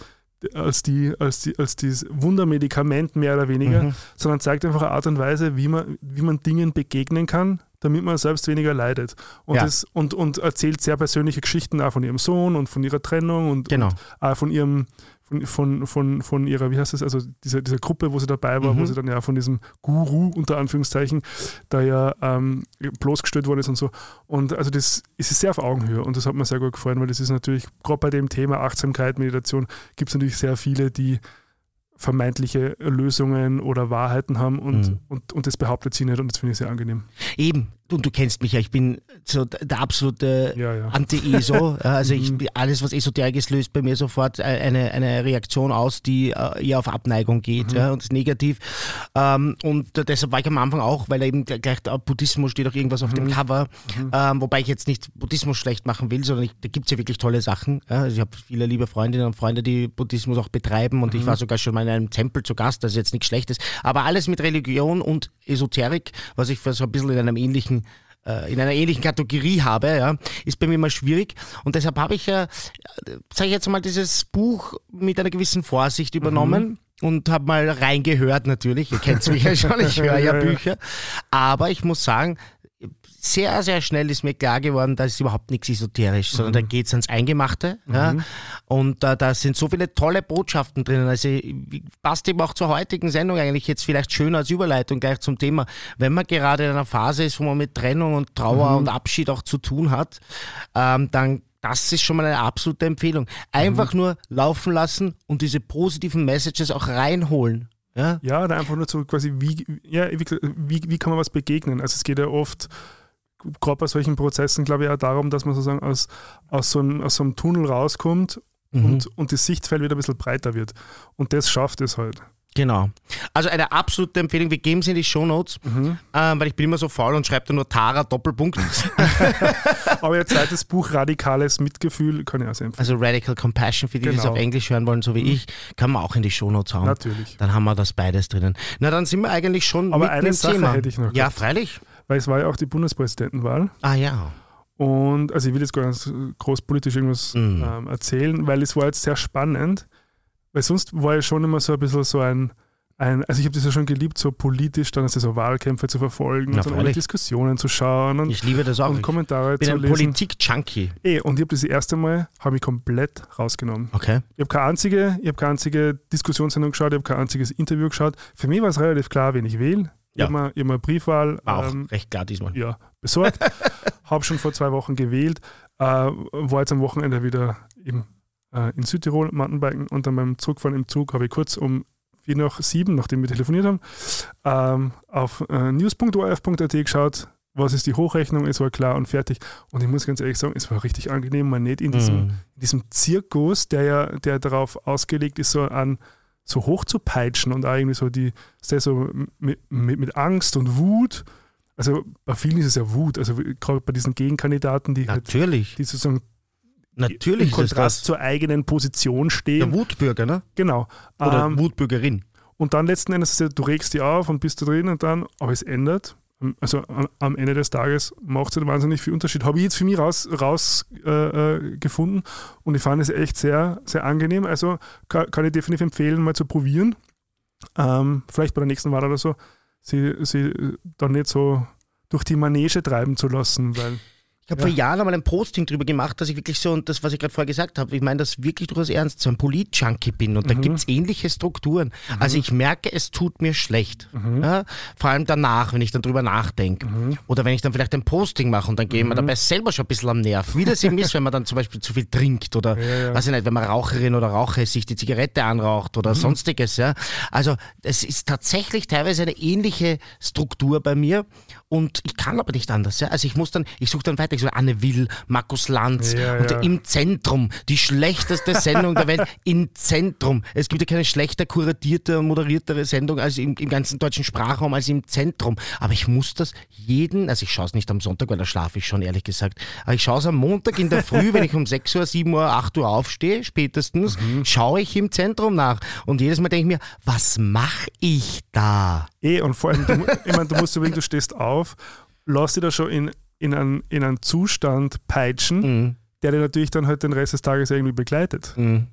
als, die, als, die, als dieses Wundermedikament mehr oder weniger,
Mhm.
sondern zeigt einfach eine Art und Weise, wie man, wie man Dingen begegnen kann, damit man selbst weniger leidet. Und,
Ja.
das, und, und erzählt sehr persönliche Geschichten auch von ihrem Sohn und von ihrer Trennung und,
Genau.
und auch von ihrem von, von, von, von ihrer, wie heißt das, also dieser, dieser Gruppe, wo sie dabei war,
Mhm.
wo sie dann ja von diesem Guru, unter Anführungszeichen, da ja ähm, bloßgestellt worden ist und so. Und also das ist sehr auf Augenhöhe und das hat mir sehr gut gefallen, weil das ist natürlich, gerade bei dem Thema Achtsamkeit, Meditation, gibt es natürlich sehr viele, die vermeintliche Lösungen oder Wahrheiten haben und, mhm. und, und das behauptet sie nicht und das finde ich sehr angenehm.
Eben, und du kennst mich ja, ich bin so der absolute ja, ja. Anti-ESO. also ich, mhm. alles, was Esoterik ist, löst bei mir sofort eine, eine Reaktion aus, die äh, eher auf Abneigung geht mhm. ja, und ist negativ. Ähm, und deshalb war ich am Anfang auch, weil eben gleich der Buddhismus steht auch irgendwas auf mhm. dem Cover, mhm. ähm, wobei ich jetzt nicht Buddhismus schlecht machen will, sondern ich, da gibt es ja wirklich tolle Sachen. Also ich habe viele liebe Freundinnen und Freunde, die Buddhismus auch betreiben und ich mhm. war sogar schon mal in einem Tempel zu Gast, das ist jetzt nichts Schlechtes. Aber alles mit Religion und Esoterik, was ich für so ein bisschen in einem ähnlichen äh, in einer ähnlichen Kategorie habe, ja, ist bei mir mal schwierig. Und deshalb habe ich ja, sage ich jetzt mal, dieses Buch mit einer gewissen Vorsicht übernommen. Mhm und habe mal reingehört natürlich. Ihr kennt mich ja schon, ich höre ja Bücher. Aber ich muss sagen, sehr, sehr schnell ist mir klar geworden, da ist überhaupt nichts esoterisch, sondern mhm. da geht es ans Eingemachte. Mhm. Ja, und äh, da sind so viele tolle Botschaften drinnen. Also passt eben auch zur heutigen Sendung eigentlich jetzt vielleicht schön als Überleitung gleich zum Thema. Wenn man gerade in einer Phase ist, wo man mit Trennung und Trauer mhm. und Abschied auch zu tun hat, ähm, dann das ist schon mal eine absolute Empfehlung. Einfach mhm. nur laufen lassen und diese positiven Messages auch reinholen. Ja,
ja da einfach nur so quasi, wie, ja, wie, wie, wie kann man was begegnen? Also es geht ja oft gerade bei solchen Prozessen, glaube ich, auch darum, dass man sozusagen aus, aus, so, einem, aus so einem Tunnel rauskommt mhm. und, und das Sichtfeld wieder ein bisschen breiter wird. Und das schafft es halt.
Genau. Also eine absolute Empfehlung. Wir geben es in die Shownotes, mhm. ähm, weil ich bin immer so faul und schreibe da nur Tara Doppelpunkt.
Aber ihr zweites Buch, Radikales Mitgefühl, kann ich auch sehr empfehlen.
Also Radical Compassion, für die, genau. die es auf Englisch hören wollen, so wie mhm. ich, kann man auch in die Shownotes hauen.
Natürlich.
Dann haben wir das beides drinnen. Na, dann sind wir eigentlich schon
Aber eine Sache Thema. hätte ich noch.
Ja, gehabt. freilich
weil es war ja auch die Bundespräsidentenwahl.
Ah ja.
Und also ich will jetzt gar nicht groß politisch irgendwas mhm. ähm, erzählen, weil es war jetzt sehr spannend, weil sonst war ja schon immer so ein bisschen so ein, ein also ich habe das ja schon geliebt, so politisch dann also so Wahlkämpfe zu verfolgen Na, und dann alle Diskussionen zu schauen und,
ich liebe das auch.
und Kommentare
ich bin
zu
ein lesen. Politik-Junkie.
Eh, und ich habe das erste Mal, habe ich komplett rausgenommen.
Okay.
Ich habe keine einzige, ich habe keine einzige Diskussionssendung geschaut, ich habe kein einziges Interview geschaut. Für mich war es relativ klar, wen ich wähle. Ja. Ich habe mir, hab Briefwahl
auch ähm, recht klar diesmal.
Ja, besorgt. habe schon vor zwei Wochen gewählt. Äh, war jetzt am Wochenende wieder im, äh, in Südtirol Mountainbiken und dann beim Zurückfahren im Zug habe ich kurz um vier nach sieben, nachdem wir telefoniert haben, ähm, auf äh, news.orf.at geschaut, was ist die Hochrechnung, es war klar und fertig. Und ich muss ganz ehrlich sagen, es war richtig angenehm, mal nicht in diesem, mm. in diesem Zirkus, der ja, der darauf ausgelegt ist, so an so hoch zu peitschen und irgendwie so die, so mit, mit, mit Angst und Wut. Also bei vielen ist es ja Wut, also gerade bei diesen Gegenkandidaten, die,
halt Natürlich.
Halt, die sozusagen
Natürlich
im Kontrast zur eigenen Position stehen.
Der Wutbürger, ne?
Genau.
Oder ähm, Wutbürgerin.
Und dann letzten Endes, du regst die auf und bist da drin und dann, aber es ändert also am Ende des Tages macht es nicht wahnsinnig viel Unterschied. Habe ich jetzt für mich rausgefunden raus, äh, äh und ich fand es echt sehr, sehr angenehm. Also kann, kann ich definitiv empfehlen, mal zu probieren. Ähm, vielleicht bei der nächsten Wahl oder so, sie, sie dann nicht so durch die Manege treiben zu lassen, weil
ich habe ja. vor Jahren einmal ein Posting drüber gemacht, dass ich wirklich so, und das, was ich gerade vorher gesagt habe, ich meine das wirklich durchaus ernst, so ein Polit-Junkie bin und mhm. da gibt es ähnliche Strukturen. Mhm. Also ich merke, es tut mir schlecht. Mhm. Ja? Vor allem danach, wenn ich dann drüber nachdenke. Mhm. Oder wenn ich dann vielleicht ein Posting mache und dann gehe mhm. dabei selber schon ein bisschen am Nerv. Wie das eben ist, wenn man dann zum Beispiel zu viel trinkt oder, ja, ja. weiß ich nicht, wenn man Raucherin oder Raucher sich die Zigarette anraucht oder mhm. sonstiges. Ja? Also es ist tatsächlich teilweise eine ähnliche Struktur bei mir und ich kann aber nicht anders. Ja? Also ich muss dann, ich suche dann weiter, ich so Anne Will, Markus Lanz ja, und ja. im Zentrum, die schlechteste Sendung der Welt, im Zentrum. Es gibt ja keine schlechter kuratierte und moderiertere Sendung als im, im ganzen deutschen Sprachraum als im Zentrum. Aber ich muss das jeden, also ich schaue es nicht am Sonntag, weil da schlafe ich schon, ehrlich gesagt, aber ich schaue es am Montag in der Früh, wenn ich um 6 Uhr, 7 Uhr, 8 Uhr aufstehe, spätestens, mhm. schaue ich im Zentrum nach. Und jedes Mal denke ich mir, was mache ich da?
Eh, und vor allem, du, ich meine, du musst überlegen, du stehst auf, lass dich da schon in, in, einen, in einen Zustand peitschen, mhm. der dir natürlich dann halt den Rest des Tages irgendwie begleitet.
Mhm.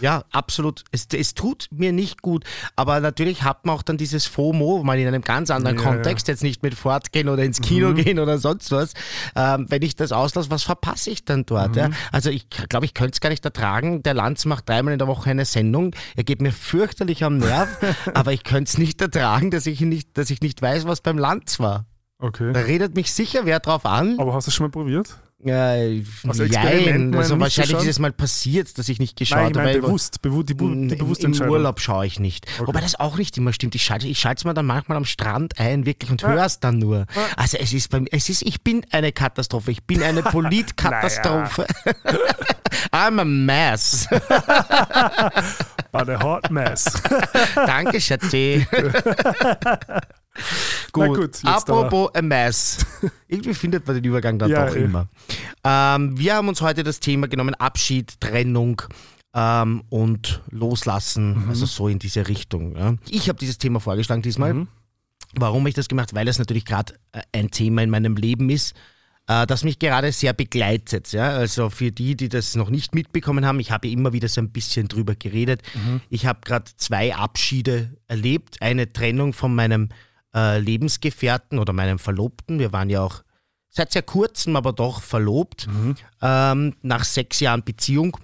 Ja, absolut. Es, es tut mir nicht gut. Aber natürlich hat man auch dann dieses FOMO, mal in einem ganz anderen ja, Kontext, ja. jetzt nicht mit fortgehen oder ins Kino mhm. gehen oder sonst was. Ähm, wenn ich das auslasse, was verpasse ich dann dort? Mhm. Ja? Also ich glaube, ich könnte es gar nicht ertragen. Der Lanz macht dreimal in der Woche eine Sendung. Er geht mir fürchterlich am Nerv, aber ich könnte es nicht ertragen, dass ich nicht, dass ich nicht weiß, was beim Lanz war.
Okay.
Da redet mich sicher wer drauf an.
Aber hast du es schon mal probiert?
Äh, jein,
Experimenten
also wahrscheinlich
geschaut?
ist es mal passiert, dass ich nicht geschaut
Nein, ich
habe.
bewusst, bewu die, Bu- die
Im,
bewusste
Im. Urlaub schaue ich nicht. Wobei das auch nicht immer stimmt. Ich schalte ich schalte es mir dann manchmal am Strand ein, wirklich, und höre es dann nur. Also es ist bei mir, es ist, ich bin eine Katastrophe. Ich bin eine Politkatastrophe. I'm a mess.
But a hot mess.
Danke, Schatzi. gut,
gut,
apropos a mess. Irgendwie findet man den Übergang dann
Ja,
doch
eh.
immer. Ähm, wir haben uns heute das Thema genommen, Abschied, Trennung ähm, und Loslassen,
Mhm.
also so in diese Richtung. Ja. Ich habe dieses Thema vorgeschlagen diesmal.
Mhm.
Warum habe ich das gemacht? Weil es natürlich gerade äh, ein Thema in meinem Leben ist, äh, das mich gerade sehr begleitet. Ja? Also für die, die das noch nicht mitbekommen haben, ich habe immer wieder so ein bisschen drüber geredet. Ich habe gerade zwei Abschiede erlebt. Eine Trennung von meinem äh, Lebensgefährten oder meinem Verlobten. Wir waren ja auch seit sehr kurzem, aber doch verlobt, ähm, nach sechs Jahren Beziehung.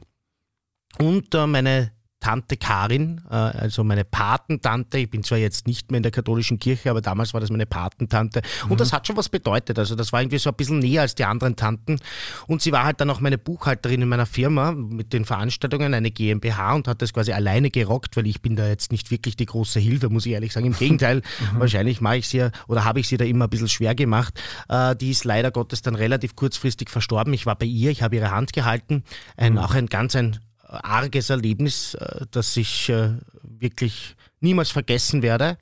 Und äh, meine Tante Karin, äh, also meine Patentante, ich bin zwar jetzt nicht mehr in der katholischen Kirche, aber damals war das meine Patentante. Und das hat schon was bedeutet. Also das war irgendwie so ein bisschen näher als die anderen Tanten. Und sie war halt dann auch meine Buchhalterin in meiner Firma mit den Veranstaltungen, eine GmbH und hat das quasi alleine gerockt, weil ich bin da jetzt nicht wirklich die große Hilfe, muss ich ehrlich sagen. Im Gegenteil, wahrscheinlich mache ich sie ja, oder habe ich sie da immer ein bisschen schwer gemacht. Äh, die ist leider Gottes dann relativ kurzfristig verstorben. Ich war bei ihr, ich habe ihre Hand gehalten. Ein, Auch ein ganz ein arges Erlebnis, äh, das ich äh, wirklich niemals vergessen werde,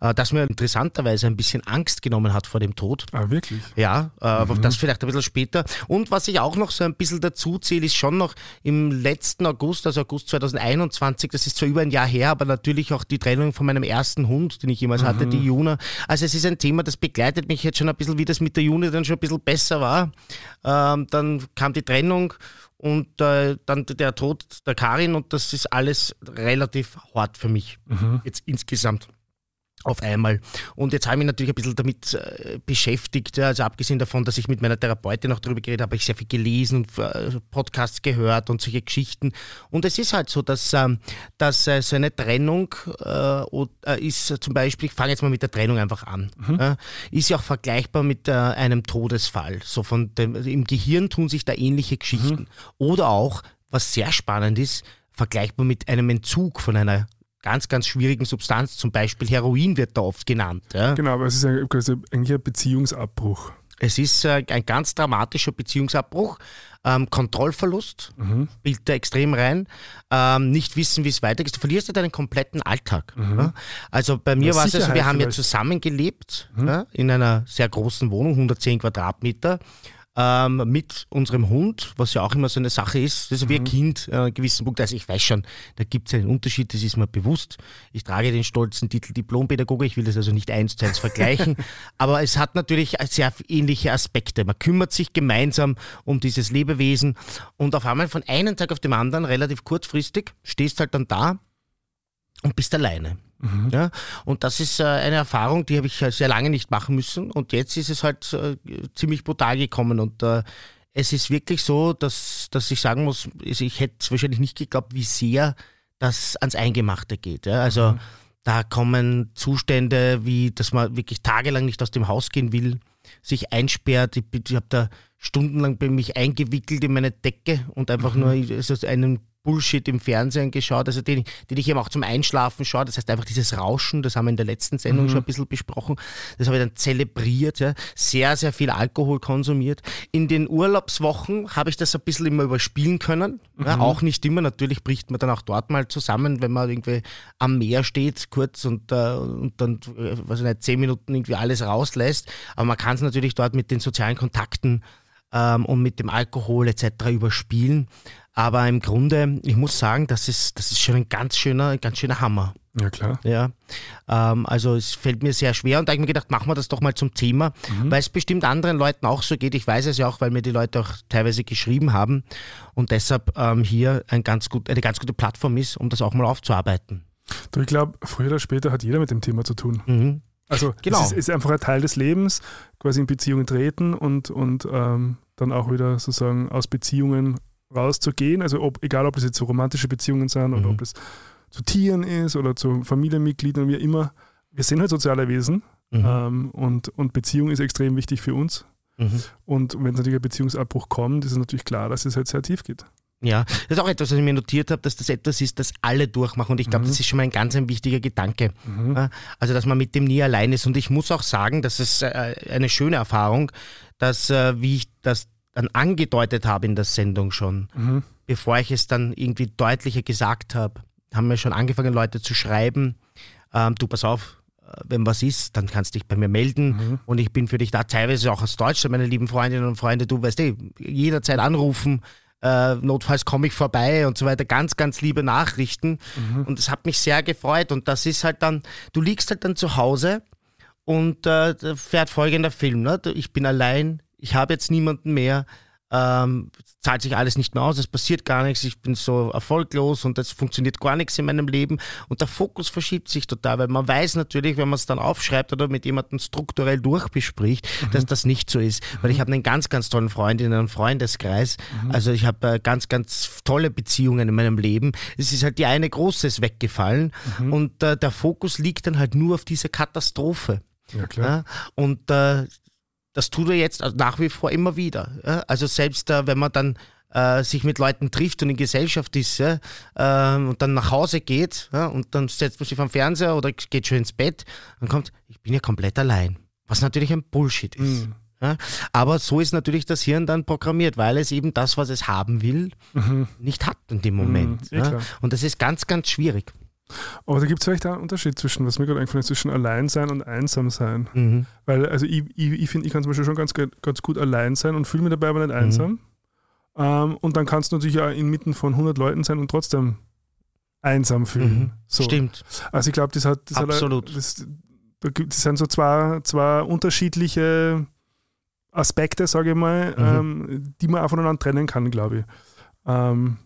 äh, das mir interessanterweise ein bisschen Angst genommen hat vor dem Tod.
ah, wirklich?
Ja, aber das vielleicht ein bisschen später. Und was ich auch noch so ein bisschen dazu zähle, ist schon noch im letzten August, also August 2021, das ist zwar über ein Jahr her, aber natürlich auch die Trennung von meinem ersten Hund, den ich jemals hatte, die Juna. Also es ist ein Thema, das begleitet mich jetzt schon ein bisschen, wie das mit der Juna dann schon ein bisschen besser war. Ähm, dann kam die Trennung und äh, dann der Tod der Karin und das ist alles relativ hart für mich jetzt insgesamt auf einmal. Und jetzt habe ich mich natürlich ein bisschen damit äh, beschäftigt, also abgesehen davon, dass ich mit meiner Therapeutin noch darüber geredet habe, habe ich sehr viel gelesen und äh, Podcasts gehört und solche Geschichten. Und es ist halt so, dass, ähm, dass äh, so eine Trennung äh, ist zum Beispiel, ich fange jetzt mal mit der Trennung einfach an, äh, ist ja auch vergleichbar mit einem Todesfall. So von dem, also Im Gehirn tun sich da ähnliche Geschichten. Oder auch, was sehr spannend ist, vergleichbar mit einem Entzug von einer ganz, ganz schwierigen Substanz, zum Beispiel Heroin wird da oft genannt. Ja.
Genau, aber es ist ja eigentlich ein Beziehungsabbruch.
Es ist äh, ein ganz dramatischer Beziehungsabbruch, ähm, Kontrollverlust, spielt da extrem rein, ähm, nicht wissen, wie es weitergeht. Du verlierst ja deinen kompletten Alltag. Ja. Also bei mir
Ja,
war es also, wir haben ja
vielleicht.
zusammengelebt ja, in einer sehr großen Wohnung, 110 Quadratmeter. Ähm, mit unserem Hund, was ja auch immer so eine Sache ist, also wie ein Kind äh, an einem gewissen Punkt. Also ich weiß schon, da gibt es einen Unterschied, das ist mir bewusst. Ich trage den stolzen Titel Diplompädagoge, ich will das also nicht eins zu eins vergleichen, aber es hat natürlich sehr ähnliche Aspekte. Man kümmert sich gemeinsam um dieses Lebewesen und auf einmal von einem Tag auf den anderen, relativ kurzfristig, stehst halt dann da und bist alleine. Ja, und das ist äh, eine Erfahrung, die habe ich äh, sehr lange nicht machen müssen. Und jetzt ist es halt äh, ziemlich brutal gekommen. Und äh, es ist wirklich so, dass, dass ich sagen muss, ich hätte es wahrscheinlich nicht geglaubt, wie sehr das ans Eingemachte geht. Ja? Also da kommen Zustände, wie dass man wirklich tagelang nicht aus dem Haus gehen will, sich einsperrt. Ich, ich habe da stundenlang bei mich eingewickelt in meine Decke und einfach nur also einen Bullshit im Fernsehen geschaut, also den, den ich eben auch zum Einschlafen schaue. Das heißt einfach dieses Rauschen, das haben wir in der letzten Sendung schon ein bisschen besprochen. Das habe ich dann zelebriert, ja. sehr, sehr viel Alkohol konsumiert. In den Urlaubswochen habe ich das ein bisschen immer überspielen können. Ja, auch nicht immer, natürlich bricht man dann auch dort mal zusammen, wenn man irgendwie am Meer steht, kurz und, äh, und dann, äh, weiß ich nicht, zehn Minuten irgendwie alles rauslässt. Aber man kann es natürlich dort mit den sozialen Kontakten ähm, und mit dem Alkohol etc. überspielen. Aber im Grunde, ich muss sagen, das ist, das ist schon ein ganz schöner, ein ganz schöner Hammer.
Ja, klar.
Ja, ähm, also es fällt mir sehr schwer und da habe ich mir gedacht, machen wir das doch mal zum Thema, weil es bestimmt anderen Leuten auch so geht. Ich weiß es ja auch, weil mir die Leute auch teilweise geschrieben haben und deshalb ähm, hier ein ganz gut, eine ganz gute Plattform ist, um das auch mal aufzuarbeiten.
Du, ich glaube, früher oder später hat jeder mit dem Thema zu tun.
Mhm.
Also
Genau.
es ist, ist einfach ein Teil des Lebens, quasi in Beziehungen treten und, und ähm, dann auch wieder sozusagen aus Beziehungen rauszugehen. Also ob, egal, ob das jetzt so romantische Beziehungen sind oder
Mhm.
ob das zu Tieren ist oder zu Familienmitgliedern, wie immer. Wir sind halt soziale Wesen
Mhm.
ähm, und, und Beziehung ist extrem wichtig für uns. Mhm. Und wenn natürlich ein Beziehungsabbruch kommt, ist es natürlich klar, dass es halt sehr tief geht.
Ja, das ist auch etwas, was ich mir notiert habe, dass das etwas ist, das alle durchmachen. Und ich glaube, mhm. das ist schon mal ein ganz ein wichtiger Gedanke. Mhm. Also, dass man mit dem nie allein ist. Und ich muss auch sagen, das ist äh, eine schöne Erfahrung, dass, äh, wie ich das dann angedeutet habe in der Sendung schon, mhm. bevor ich es dann irgendwie deutlicher gesagt habe, haben mir schon angefangen, Leute zu schreiben, ähm, du pass auf, äh, wenn was ist, dann kannst du dich bei mir melden mhm. und ich bin für dich da, teilweise auch aus Deutschland, meine lieben Freundinnen und Freunde, du weißt eh, jederzeit anrufen, äh, notfalls komme ich vorbei und so weiter. Ganz, ganz liebe Nachrichten. Mhm. Und das hat mich sehr gefreut. Und das ist halt dann, du liegst halt dann zu Hause und äh, fährt folgender Film. Ne? Ich bin allein, ich habe jetzt niemanden mehr ähm, zahlt sich alles nicht mehr aus, es passiert gar nichts, ich bin so erfolglos und es funktioniert gar nichts in meinem Leben und der Fokus verschiebt sich total, weil man weiß natürlich, wenn man es dann aufschreibt oder mit jemandem strukturell durchbespricht, mhm. dass das nicht so ist, weil ich habe einen ganz, ganz tollen Freund in einem Freundeskreis, mhm. also ich habe äh, ganz, ganz tolle Beziehungen in meinem Leben, es ist halt die eine große ist weggefallen mhm. und äh, der Fokus liegt dann halt nur auf dieser Katastrophe. Ja, klar. Ja, und äh, das tut er jetzt nach wie vor immer wieder. Also selbst äh, wenn man dann äh, sich mit Leuten trifft und in Gesellschaft ist äh, und dann nach Hause geht ja, und dann setzt man sich vom Fernseher oder geht schon ins Bett und kommt, ich bin ja komplett allein. Was natürlich ein Bullshit ist. Mhm. Ja, aber so ist natürlich das Hirn dann programmiert, weil es eben das, was es haben will, mhm. nicht hat in dem Moment. Mhm, ja. Und das ist ganz, ganz schwierig.
Aber da gibt es vielleicht einen Unterschied zwischen, was mir gerade eingefallen ist, zwischen allein sein und einsam sein. Mhm. Weil, also ich, ich, ich finde, ich kann zum Beispiel schon ganz, ganz gut allein sein und fühle mich dabei aber nicht mhm. einsam. Ähm, und dann kannst du natürlich auch inmitten von 100 Leuten sein und trotzdem einsam fühlen.
Mhm. So. Stimmt.
Also ich glaube, das hat, das
Absolut.
Hat, das, das sind so zwei, zwei unterschiedliche Aspekte, sage ich mal, mhm. ähm, die man auch voneinander trennen kann, glaube ich. Ähm,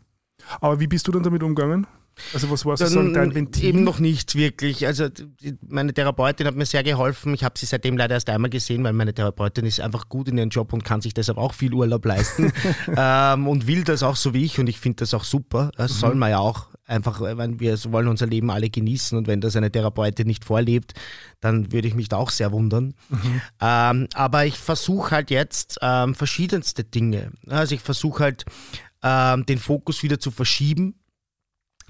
aber wie bist du dann damit umgegangen? Also was war sozusagen dein Ventil?
Eben noch nicht wirklich. Also meine Therapeutin hat mir sehr geholfen. Ich habe sie seitdem leider erst einmal gesehen, weil meine Therapeutin ist einfach gut in ihrem Job und kann sich deshalb auch viel Urlaub leisten ähm, und will das auch so wie ich und ich finde das auch super. Das mhm. soll man ja auch einfach, wenn wir wollen unser Leben alle genießen und wenn das eine Therapeutin nicht vorlebt, dann würde ich mich da auch sehr wundern. Mhm. Ähm, aber ich versuche halt jetzt ähm, verschiedenste Dinge. Also ich versuche halt ähm, den Fokus wieder zu verschieben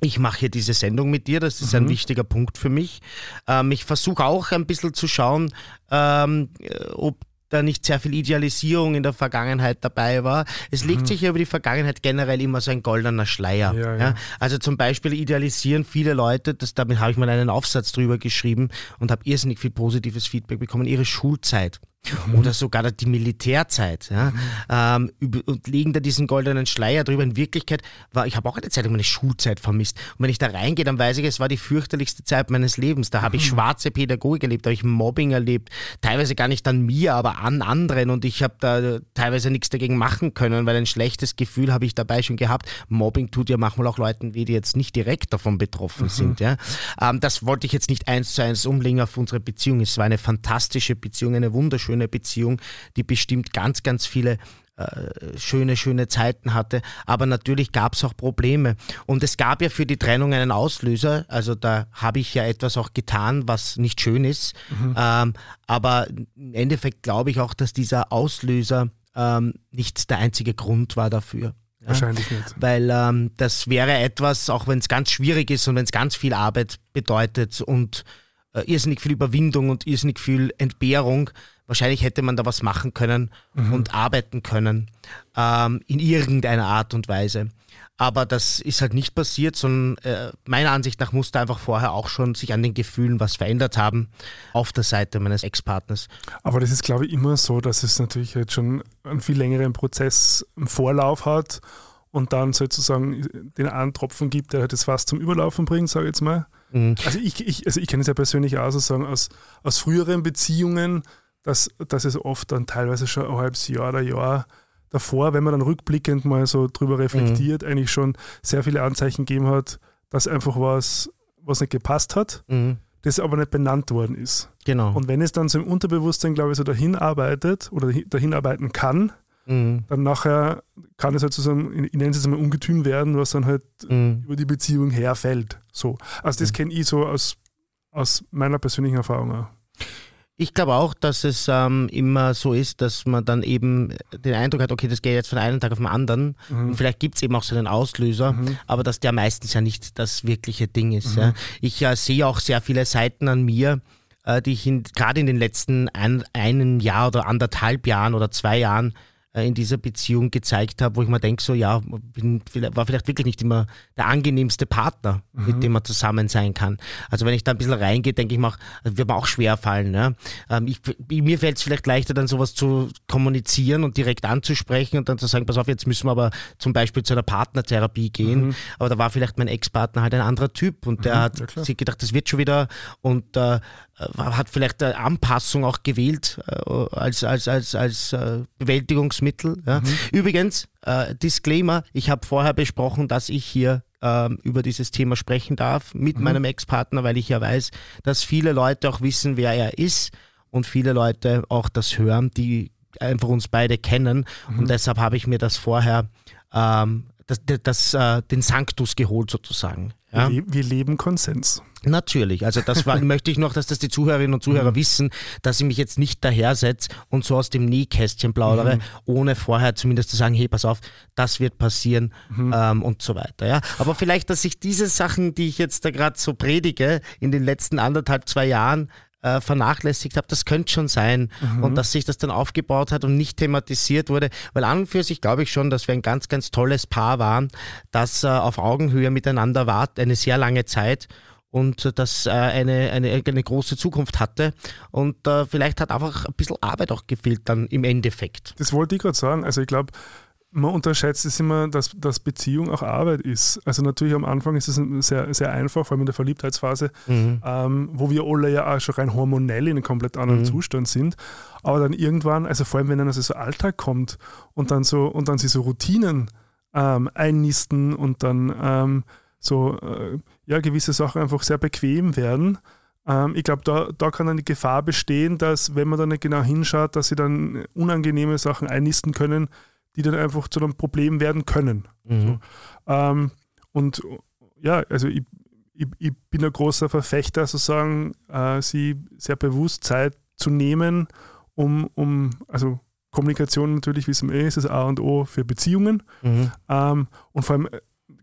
ich mache hier diese Sendung mit dir, das ist mhm. ein wichtiger Punkt für mich. Ähm, ich versuche auch ein bisschen zu schauen, ähm, ob da nicht sehr viel Idealisierung in der Vergangenheit dabei war. Es legt mhm. sich ja über die Vergangenheit generell immer so ein goldener Schleier. Ja, ja. Ja? Also zum Beispiel idealisieren viele Leute, das, damit habe ich mal einen Aufsatz drüber geschrieben und habe irrsinnig viel positives Feedback bekommen, ihre Schulzeit mhm. oder sogar die Militärzeit ja, mhm. ähm, und legen da diesen goldenen Schleier drüber. In Wirklichkeit war, ich habe auch eine Zeit lang meine Schulzeit vermisst. Und wenn ich da reingehe, dann weiß ich, es war die fürchterlichste Zeit meines Lebens. Da habe ich mhm. schwarze Pädagogik erlebt, da habe ich Mobbing erlebt, teilweise gar nicht an mir, aber an anderen und ich habe da teilweise nichts dagegen machen können, weil ein schlechtes Gefühl habe ich dabei schon gehabt. Mobbing tut ja manchmal auch Leuten weh, die jetzt nicht direkt davon betroffen mhm. sind. Ja. Ähm, das wollte ich jetzt nicht eins zu eins umlegen auf unsere Beziehung. Es war eine fantastische Beziehung, eine wunderschöne wunderschöne Beziehung, die bestimmt ganz, ganz viele äh, schöne, schöne Zeiten hatte. Aber natürlich gab es auch Probleme. Und es gab ja für die Trennung einen Auslöser. Also da habe ich ja etwas auch getan, was nicht schön ist. Mhm. Ähm, aber im Endeffekt glaube ich auch, dass dieser Auslöser ähm, nicht der einzige Grund war dafür.
Ja? Wahrscheinlich nicht.
Weil ähm, das wäre etwas, auch wenn es ganz schwierig ist und wenn es ganz viel Arbeit bedeutet und äh, irrsinnig viel Überwindung und irrsinnig viel Entbehrung, Wahrscheinlich hätte man da was machen können mhm. und arbeiten können ähm, in irgendeiner Art und Weise. Aber das ist halt nicht passiert, sondern äh, meiner Ansicht nach musste einfach vorher auch schon sich an den Gefühlen was verändert haben auf der Seite meines Ex-Partners.
Aber das ist, glaube ich, immer so, dass es natürlich jetzt schon einen viel längeren Prozess im Vorlauf hat und dann sozusagen den einen Tropfen gibt, der halt das Fass zum Überlaufen bringt, sage ich jetzt mal. Mhm. Also ich, ich, also ich kenne es ja persönlich auch sozusagen aus, aus früheren Beziehungen, dass, dass es oft dann teilweise schon ein halbes Jahr oder Jahr davor, wenn man dann rückblickend mal so drüber reflektiert, mhm. eigentlich schon sehr viele Anzeichen gegeben hat, dass einfach was, was nicht gepasst hat, mhm. das aber nicht benannt worden ist.
Genau.
Und wenn es dann so im Unterbewusstsein, glaube ich, so dahin arbeitet oder dahin arbeiten kann, mhm. dann nachher kann es halt so, ich nenne es jetzt mal Ungetüm werden, was dann halt mhm. über die Beziehung herfällt. So. Also das mhm. kenne ich so aus, aus meiner persönlichen Erfahrung auch.
Ich glaube auch, dass es ähm, immer so ist, dass man dann eben den Eindruck hat, okay, das geht jetzt von einem Tag auf den anderen. Mhm. Und vielleicht gibt es eben auch so einen Auslöser, mhm. aber dass der meistens ja nicht das wirkliche Ding ist. Mhm. Ja. Ich äh, sehe auch sehr viele Seiten an mir, äh, die ich gerade in den letzten ein, einem Jahr oder anderthalb Jahren oder zwei Jahren in dieser Beziehung gezeigt habe, wo ich mir denke, so ja, bin, war vielleicht wirklich nicht immer der angenehmste Partner, mhm. mit dem man zusammen sein kann. Also wenn ich da ein bisschen reingehe, denke ich mir auch, also wird mir auch schwer fallen. Ne? Ähm, ich, mir fällt es vielleicht leichter, dann sowas zu kommunizieren und direkt anzusprechen und dann zu sagen, pass auf, jetzt müssen wir aber zum Beispiel zu einer Partnertherapie gehen. Mhm. Aber da war vielleicht mein Ex-Partner halt ein anderer Typ und der mhm, hat ja, sich gedacht, das wird schon wieder und äh, hat vielleicht eine Anpassung auch gewählt äh, als, als, als, als äh, Bewältigungsmittel. Ja. Mhm. Übrigens, äh, Disclaimer, ich habe vorher besprochen, dass ich hier ähm, über dieses Thema sprechen darf mit mhm. meinem Ex-Partner, weil ich ja weiß, dass viele Leute auch wissen, wer er ist und viele Leute auch das hören, die einfach uns beide kennen. Mhm. Und deshalb habe ich mir das vorher ähm, das, das, äh, den Sanctus geholt sozusagen.
Ja? Wir, wir leben Konsens.
Natürlich, also das war, möchte ich noch, dass das die Zuhörerinnen und Zuhörer mhm. wissen, dass ich mich jetzt nicht dahersetze und so aus dem Nähkästchen plaudere, mhm. ohne vorher zumindest zu sagen, hey, pass auf, das wird passieren mhm. ähm, und so weiter. Ja? Aber vielleicht, dass ich diese Sachen, die ich jetzt da gerade so predige, in den letzten anderthalb, zwei Jahren äh, vernachlässigt habe, das könnte schon sein. Mhm. Und dass sich das dann aufgebaut hat und nicht thematisiert wurde. Weil an und für sich glaube ich schon, dass wir ein ganz, ganz tolles Paar waren, das äh, auf Augenhöhe miteinander war, eine sehr lange Zeit und das äh, eine, eine, eine große Zukunft hatte. Und äh, vielleicht hat einfach ein bisschen Arbeit auch gefehlt dann im Endeffekt.
Das wollte ich gerade sagen. Also ich glaube, man unterschätzt es immer, dass, dass Beziehung auch Arbeit ist. Also natürlich am Anfang ist es sehr, sehr einfach, vor allem in der Verliebtheitsphase, mhm. ähm, wo wir alle ja auch schon rein hormonell in einem komplett anderen mhm. Zustand sind. Aber dann irgendwann, also vor allem wenn dann also so Alltag kommt und dann so und dann sie so Routinen ähm, einnisten und dann ähm, so äh, ja gewisse Sachen einfach sehr bequem werden. Ähm, ich glaube, da, da kann dann die Gefahr bestehen, dass wenn man dann nicht genau hinschaut, dass sie dann unangenehme Sachen einnisten können, die dann einfach zu einem Problem werden können. Mhm. So. Ähm, und ja, also ich, ich, ich, bin ein großer Verfechter, sozusagen, äh, sie sehr bewusst Zeit zu nehmen, um, um also Kommunikation natürlich, wie es immer ist, ist A und O für Beziehungen. Mhm. Ähm, und vor allem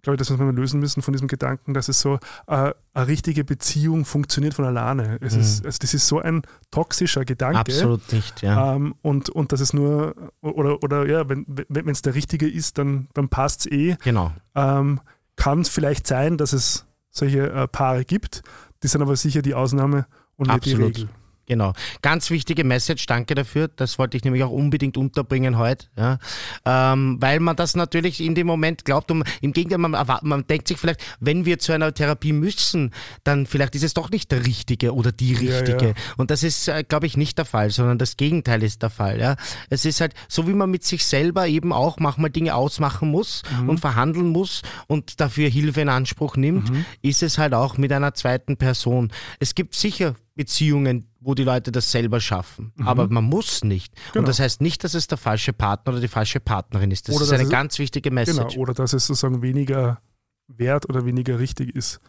glaube ich, das, was wir lösen müssen von diesem Gedanken, dass es so äh, eine richtige Beziehung funktioniert von alleine. Es mhm. ist, also das ist so ein toxischer Gedanke.
Absolut nicht, ja.
Ähm, und, und dass es nur, oder, oder ja, wenn es der richtige ist, dann, dann passt es eh.
Genau.
Ähm, Kann es vielleicht sein, dass es solche äh, Paare gibt, die sind aber sicher die Ausnahme und nicht
Absolut.
die Regel.
Genau. Ganz wichtige Message, danke dafür. Das wollte ich nämlich auch unbedingt unterbringen heute. Ja. Ähm, weil man das natürlich in dem Moment glaubt und im Gegenteil, man, man denkt sich vielleicht, wenn wir zu einer Therapie müssen, dann vielleicht ist es doch nicht der Richtige oder die Richtige. Ja, ja. Und das ist, äh, glaube ich, nicht der Fall, sondern das Gegenteil ist der Fall. Ja. Es ist halt, so wie man mit sich selber eben auch manchmal Dinge ausmachen muss mhm. und verhandeln muss und dafür Hilfe in Anspruch nimmt, mhm. ist es halt auch mit einer zweiten Person. Es gibt sicher Beziehungen, wo die Leute das selber schaffen. Mhm. Aber man muss nicht. Genau. Und das heißt nicht, dass es der falsche Partner oder die falsche Partnerin ist. Das oder ist eine es, ganz wichtige Message.
Genau, oder dass es sozusagen weniger wert oder weniger richtig ist.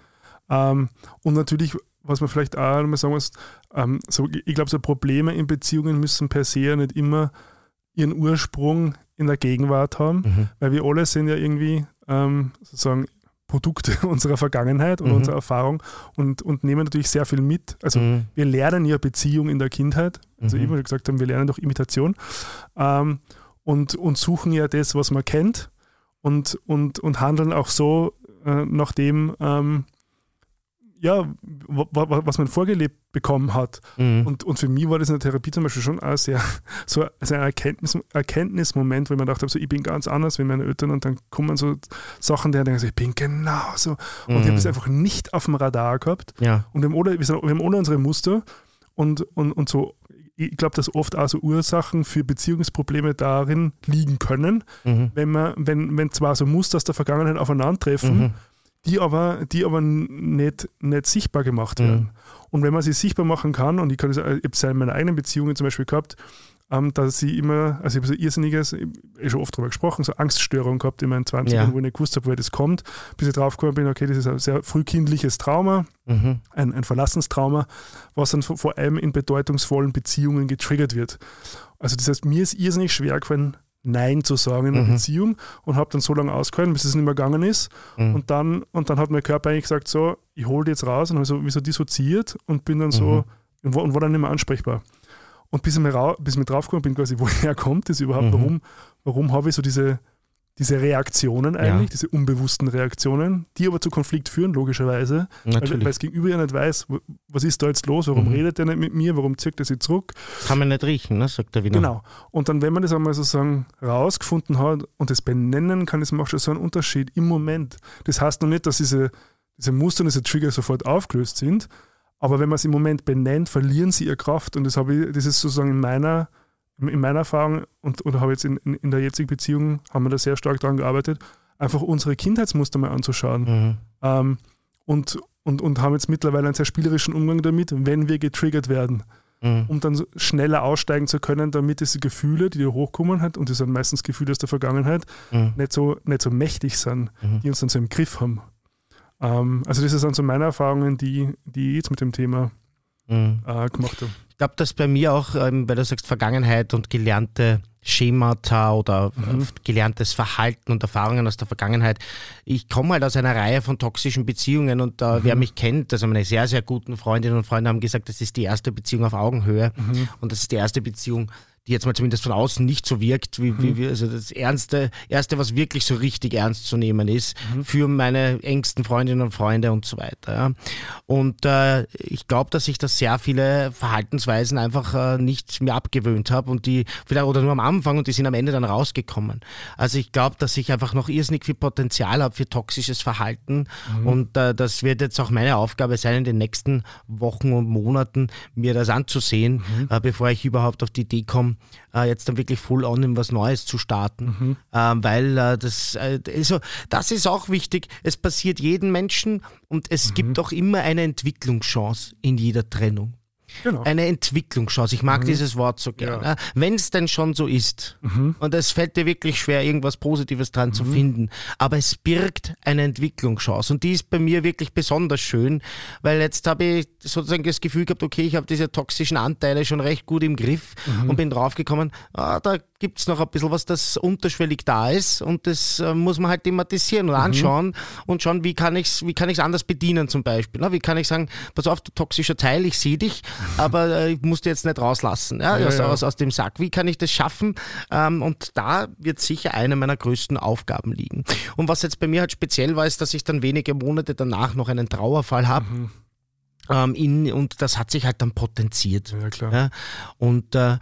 Ähm, und natürlich, was man vielleicht auch mal sagen muss, ähm, so, ich glaube, so Probleme in Beziehungen müssen per se nicht immer ihren Ursprung in der Gegenwart haben, mhm. weil wir alle sind ja irgendwie ähm, sozusagen Produkte unserer Vergangenheit und mhm. unserer Erfahrung und, und nehmen natürlich sehr viel mit. Also mhm. wir lernen ja Beziehung in der Kindheit. Also mhm. immer gesagt haben, wir lernen doch Imitation ähm, und, und suchen ja das, was man kennt und, und, und handeln auch so äh, nach dem, ähm, ja, was man vorgelebt bekommen hat. Mhm. Und, und für mich war das in der Therapie zum Beispiel schon auch sehr so also ein Erkenntnis, Erkenntnismoment, wo ich mir gedacht habe, so, ich bin ganz anders wie meine Eltern und dann kommen so Sachen, die denken, so, ich bin genauso. Und mhm. ich habe es einfach nicht auf dem Radar gehabt.
Ja.
Und wir haben, alle, wir, sind, wir haben alle unsere Muster und, und, und so ich glaube, dass oft also Ursachen für Beziehungsprobleme darin liegen können, mhm. wenn man, wenn, wenn zwar so Muster aus der Vergangenheit aufeinandertreffen, mhm die aber, die aber nicht, nicht sichtbar gemacht werden. Mhm. Und wenn man sie sichtbar machen kann, und ich, kann das, ich habe es in meiner eigenen Beziehungen zum Beispiel gehabt, ähm, dass sie immer, also ich habe so irrsinniges, ich habe schon oft darüber gesprochen, so Angststörung gehabt in meinen 20ern,
Ja.
wo ich nicht gewusst habe, woher das kommt, bis ich drauf gekommen bin, okay, das ist ein sehr frühkindliches Trauma,
Mhm.
ein, ein Verlassenstrauma, was dann vor vor allem in bedeutungsvollen Beziehungen getriggert wird. Also das heißt, mir ist irrsinnig schwer gefallen, Nein zu sagen in einer
Mhm.
Beziehung und habe dann so lange ausgehalten, bis es nicht mehr gegangen ist.
Mhm.
Und, dann, und dann hat mein Körper eigentlich gesagt, so, ich hole die jetzt raus und habe so, wie so dissoziiert und bin dann so, und war, und war dann nicht mehr ansprechbar. Und bis ich mir, bis ich mir draufgekommen bin, quasi, woher kommt das überhaupt,
Mhm.
warum, warum habe ich so diese, diese Reaktionen eigentlich,
Ja.
diese unbewussten Reaktionen, die aber zu Konflikt führen, logischerweise, weil, weil
Natürlich.
das Gegenüber ja nicht weiß, was ist da jetzt los, warum
Mhm.
redet der nicht mit mir, warum zirkt er sich zurück.
Kann man nicht riechen, ne? sagt der Wiener.
Genau. Und dann, wenn man das einmal sozusagen rausgefunden hat und das benennen kann, das macht schon so einen Unterschied im Moment. Das heißt noch nicht, dass diese, diese Muster und diese Trigger sofort aufgelöst sind, aber wenn man es im Moment benennt, verlieren sie ihre Kraft. Und das, habe ich, das ist sozusagen in meiner, in meiner Erfahrung und, und habe jetzt in, in, in der jetzigen Beziehung, haben wir da sehr stark daran gearbeitet, einfach unsere Kindheitsmuster mal anzuschauen.
Mhm.
Ähm, und, und, und haben jetzt mittlerweile einen sehr spielerischen Umgang damit, wenn wir getriggert werden
Mhm.
um dann schneller aussteigen zu können, damit diese Gefühle, die da hochkommen hat, und das sind meistens Gefühle aus der Vergangenheit,
Mhm.
nicht so, nicht so mächtig sind,
Mhm.
die uns dann so im Griff haben. Ähm, also das sind so meine Erfahrungen, die, die ich jetzt mit dem Thema
Mhm.
äh, gemacht habe.
Ich glaube, dass bei mir auch, ähm, weil du sagst Vergangenheit und gelernte Schemata oder
Mhm.
gelerntes Verhalten und Erfahrungen aus der Vergangenheit. Ich komme halt aus einer Reihe von toxischen Beziehungen und äh,
Mhm.
wer mich kennt, also meine sehr, sehr guten Freundinnen und Freunde haben gesagt, das ist die erste Beziehung auf Augenhöhe
Mhm.
und das ist die erste Beziehung, die jetzt mal zumindest von außen nicht so wirkt, wie,
Mhm.
wie, also das Ernste, Erste, was wirklich so richtig ernst zu nehmen ist
Mhm.
für meine engsten Freundinnen und Freunde und so weiter. Ja. Und äh, ich glaube, dass ich da sehr viele Verhaltensweisen einfach äh, nicht mehr abgewöhnt habe und die vielleicht oder nur am Anfang und die sind am Ende dann rausgekommen. Also ich glaube, dass ich einfach noch irrsinnig viel Potenzial habe für toxisches Verhalten und äh, das wird jetzt auch meine Aufgabe sein, in den nächsten Wochen und Monaten mir das anzusehen, äh, bevor ich überhaupt auf die Idee komme, äh, jetzt dann wirklich full on in was Neues zu starten. Ähm, weil äh, das, äh, also, das ist auch wichtig. Es passiert jedem Menschen und es gibt auch immer eine Entwicklungschance in jeder Trennung.
Genau.
Eine Entwicklungschance. Ich mag dieses Wort so gerne.
Ja.
Wenn es denn schon so ist, und es fällt dir wirklich schwer, irgendwas Positives dran zu finden, aber es birgt eine Entwicklungschance. Und die ist bei mir wirklich besonders schön, weil jetzt habe ich sozusagen das Gefühl gehabt, okay, ich habe diese toxischen Anteile schon recht gut im Griff und bin draufgekommen, ah, da gibt es noch ein bisschen was, das unterschwellig da ist und das äh, muss man halt thematisieren und anschauen und schauen, wie kann ich es wie kann ich's anders bedienen zum Beispiel. Ne? Wie kann ich sagen, pass auf, du toxischer Teil, ich sehe dich, aber äh, ich muss dich jetzt nicht rauslassen ja,
Ja,
aus,
ja.
Aus, aus dem Sack. Wie kann ich das schaffen? Ähm, und da wird sicher eine meiner größten Aufgaben liegen. Und was jetzt bei mir halt speziell war, ist, dass ich dann wenige Monate danach noch einen Trauerfall habe. Ähm, in, und das hat sich halt dann potenziert.
Ja, klar.
Ja? Und äh,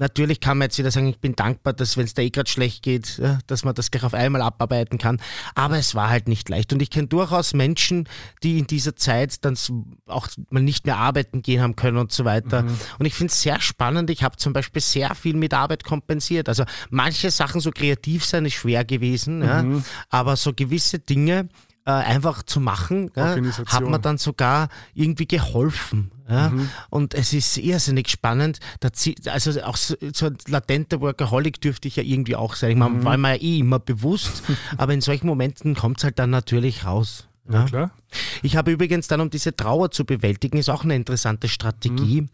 natürlich kann man jetzt wieder sagen, ich bin dankbar, dass wenn es da eh gerade schlecht geht, dass man das gleich auf einmal abarbeiten kann. Aber es war halt nicht leicht. Und ich kenne durchaus Menschen, die in dieser Zeit dann auch mal nicht mehr arbeiten gehen haben können und so weiter. Und ich finde es sehr spannend. Ich habe zum Beispiel sehr viel mit Arbeit kompensiert. Also manche Sachen so kreativ sein ist schwer gewesen, ja, aber so gewisse Dinge äh, einfach zu machen, ja, hat man dann sogar irgendwie geholfen. Ja? Und es ist irrsinnig spannend. Also auch so, so ein latenter Workaholic dürfte ich ja irgendwie auch sein. Ich meine, war mir ja eh immer bewusst, aber in solchen Momenten kommt es halt dann natürlich raus.
Ja, klar.
Ich habe übrigens dann, um diese Trauer zu bewältigen, ist auch eine interessante Strategie,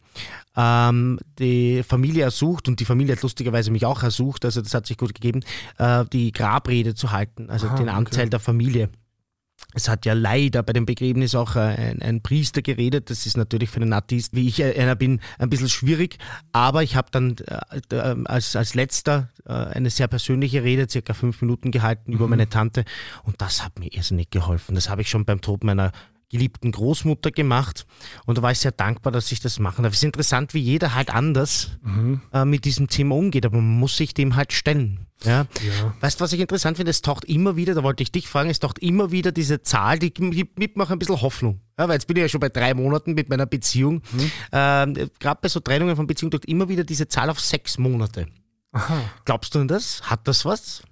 ähm, die Familie ersucht und die Familie hat lustigerweise mich auch ersucht, also das hat sich gut gegeben, äh, die Grabrede zu halten, also
Aha,
den Anteil
okay.
der Familie. Es hat ja leider bei dem Begräbnis auch äh, ein, ein Priester geredet. Das ist natürlich für einen Atheist, wie ich äh, einer bin, ein bisschen schwierig. Aber ich habe dann äh, als, als letzter eine sehr persönliche Rede, circa fünf Minuten gehalten über meine Tante. Und das hat mir irrsinnig geholfen. Das habe ich schon beim Tod meiner geliebten Großmutter gemacht. Und da war ich sehr dankbar, dass ich das machen darf. Es ist interessant, wie jeder halt anders äh, mit diesem Thema umgeht. Aber man muss sich dem halt stellen. Ja?
Ja.
Weißt du, was ich interessant finde? Es taucht immer wieder, da wollte ich dich fragen, es taucht immer wieder diese Zahl, die gibt mir auch ein bisschen Hoffnung. Ja, weil jetzt bin ich ja schon bei drei Monaten mit meiner Beziehung. Ähm, Gerade bei so Trennungen von Beziehungen taucht immer wieder diese Zahl auf sechs Monate.
Aha.
Glaubst du an das? Hat das was?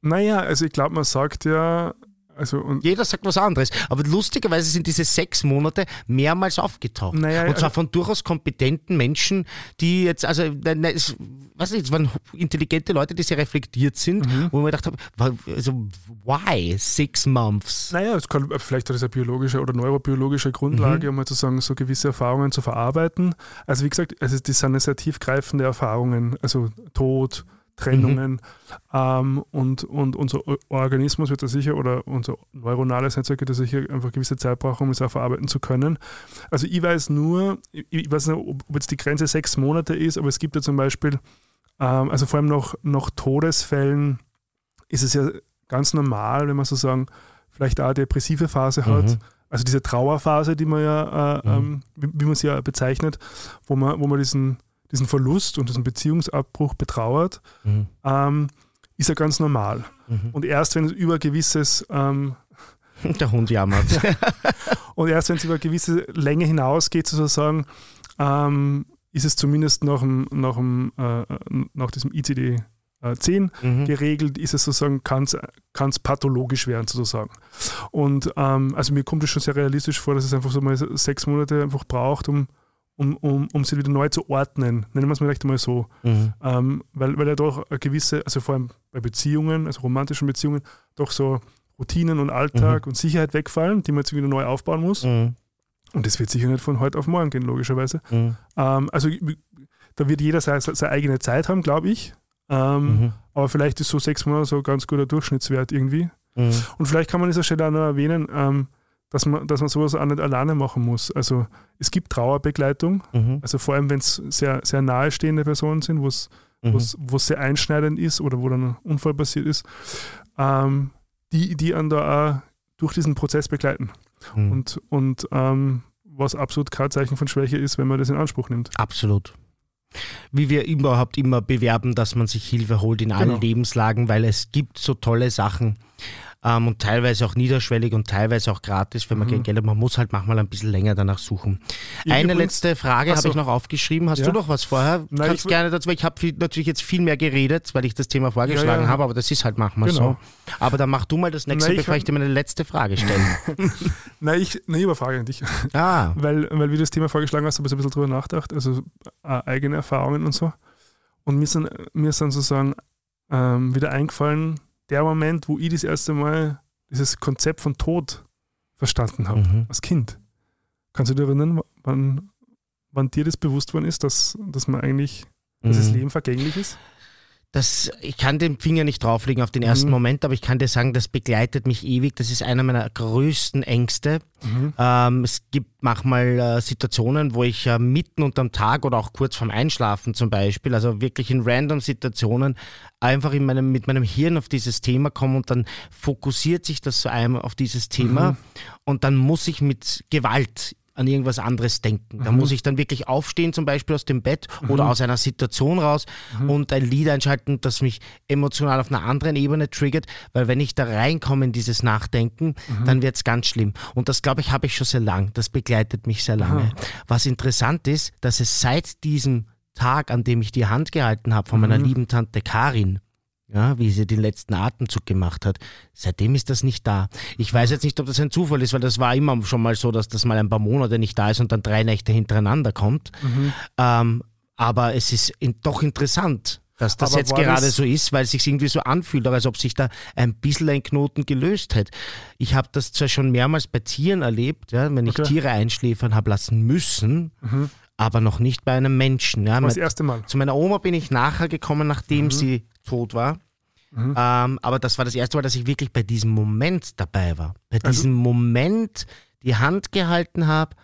Naja, also ich glaube, man sagt ja, Also
Jeder sagt was anderes. Aber lustigerweise sind diese sechs Monate mehrmals aufgetaucht.
Naja,
und zwar
also-
von durchaus kompetenten Menschen, die jetzt, also, nein, es, was nicht, es waren intelligente Leute, die sehr reflektiert sind,
Mhm.
wo mir gedacht wa- also, why six months?
Naja, es kann, vielleicht hat es eine biologische oder neurobiologische Grundlage, um mal zu sagen, so gewisse Erfahrungen zu verarbeiten. Also wie gesagt, also das sind sehr tiefgreifende Erfahrungen, also Tod, Trennungen ähm, und, und unser Organismus wird da sicher oder unser neuronales Netzwerk wird da sicher einfach gewisse Zeit brauchen, um es auch verarbeiten zu können. Also ich weiß nur, ich, weiß nicht, ob, jetzt die Grenze sechs Monate ist, aber es gibt ja zum Beispiel, ähm, also vor allem nach, nach Todesfällen ist es ja ganz normal, wenn man so sagen, vielleicht auch eine depressive Phase hat.
Mhm.
Also diese Trauerphase, die man ja, äh,
Mhm.
ähm, wie, wie man sie ja bezeichnet, wo man, wo man diesen, diesen Verlust und diesen Beziehungsabbruch betrauert,
Mhm.
ähm, ist ja ganz normal.
Mhm.
Und erst wenn es über gewisses ähm,
Der Hund jammert.
und erst wenn es über gewisse Länge hinausgeht, sozusagen, ähm, ist es zumindest nach, dem, nach, dem, äh, nach diesem ICD äh, 10
Mhm.
geregelt, ist es sozusagen, kann es pathologisch werden sozusagen. Und ähm, also mir kommt es schon sehr realistisch vor, dass es einfach so mal sechs Monate einfach braucht, um, um, um, um sie wieder neu zu ordnen. Nennen wir es mal vielleicht mal so.
Mhm.
Ähm, weil, weil ja doch eine gewisse, also vor allem bei Beziehungen, also romantischen Beziehungen, doch so Routinen und Alltag und Sicherheit wegfallen, die man jetzt wieder neu aufbauen muss.
Mhm.
Und das wird sicher nicht von heute auf morgen gehen, logischerweise.
Mhm.
Ähm, also da wird jeder seine, seine eigene Zeit haben, glaube ich. Ähm,
Mhm.
aber vielleicht ist so sechs Monate so ein ganz guter Durchschnittswert irgendwie.
Mhm.
Und vielleicht kann man an dieser Stelle auch noch erwähnen, ähm, dass, man, dass man sowas auch nicht alleine machen muss. Also es gibt Trauerbegleitung,
Mhm.
also vor allem wenn es sehr, sehr nahestehende Personen sind, wo es
Mhm.
wo's- sehr einschneidend ist oder wo dann ein Unfall passiert ist, ähm, die, die an da auch durch diesen Prozess begleiten.
Mhm.
Und, und ähm, was absolut kein Zeichen von Schwäche ist, wenn man das in Anspruch nimmt.
Absolut. Wie wir überhaupt immer bewerben, dass man sich Hilfe holt in allen
Genau.
Lebenslagen, weil es gibt so tolle Sachen ähm, und teilweise auch niederschwellig und teilweise auch gratis, wenn man
Mhm.
kein Geld hat. Man muss halt manchmal ein bisschen länger danach suchen.
Ich
Eine
übrigens-
letzte Frage habe
so.
ich noch aufgeschrieben. Hast
Ja.
du noch was vorher?
Nein,
Kannst
ich-
gerne dazu, ich habe natürlich jetzt viel mehr geredet, weil ich das Thema vorgeschlagen
Ja, ja.
habe, aber das ist halt manchmal
Genau.
so. Aber dann mach du mal das nächste,
Nein,
bevor ich dir meine letzte Frage stelle.
Nein, ich, eine Überfrage an dich.
ah,
weil, weil wie du das Thema vorgeschlagen hast, habe ich so ein bisschen drüber nachgedacht, also äh, eigene Erfahrungen und so. Und mir sind, mir sind sozusagen ähm, wieder eingefallen, der Moment, wo ich das erste Mal dieses Konzept von Tod verstanden habe,
Mhm.
als Kind. Kannst du dich erinnern, wann, wann dir das bewusst worden ist, dass, dass man eigentlich, dass das
Mhm.
Leben vergänglich ist?
Das, ich kann den Finger nicht drauflegen auf den ersten
Mhm.
Moment, aber ich kann dir sagen, das begleitet mich ewig. Das ist einer meiner größten Ängste.
Mhm.
Ähm, es gibt manchmal äh, Situationen, wo ich äh, mitten unterm Tag oder auch kurz vorm Einschlafen zum Beispiel, also wirklich in random Situationen, einfach in meinem, mit meinem Hirn auf dieses Thema komme und dann fokussiert sich das so einmal auf dieses Thema
Mhm.
und dann muss ich mit Gewalt an irgendwas anderes denken. Da
Mhm.
muss ich dann wirklich aufstehen, zum Beispiel aus dem Bett oder aus einer Situation raus
Mhm.
und ein Lied einschalten, das mich emotional auf einer anderen Ebene triggert, weil wenn ich da reinkomme in dieses Nachdenken,
Mhm.
dann wird es ganz schlimm. Und das, glaube ich, habe ich schon sehr lang. Das begleitet mich sehr lange. Was interessant ist, dass es seit diesem Tag, an dem ich die Hand gehalten habe von meiner
Mhm.
lieben Tante Karin, ja, wie sie den letzten Atemzug gemacht hat. Seitdem ist das nicht da. Ich weiß jetzt nicht, ob das ein Zufall ist, weil das war immer schon mal so, dass das mal ein paar Monate nicht da ist und dann drei Nächte hintereinander kommt.
Mhm.
Ähm, aber es ist in, doch interessant, dass das
Aber
jetzt gerade so ist, weil es sich irgendwie so anfühlt, als ob sich da ein bisschen ein Knoten gelöst hätte. Ich habe das zwar schon mehrmals bei Tieren erlebt, ja, wenn ich
Okay.
Tiere einschläfern habe lassen müssen,
Mhm.
aber noch nicht bei einem Menschen. Ja.
Das erste Mal.
zu meiner Oma bin ich nachher gekommen, nachdem sie tot war.
Mhm.
Ähm, aber das war das erste Mal, dass ich wirklich bei diesem Moment dabei war. Bei
Also-
diesem Moment die Hand gehalten habe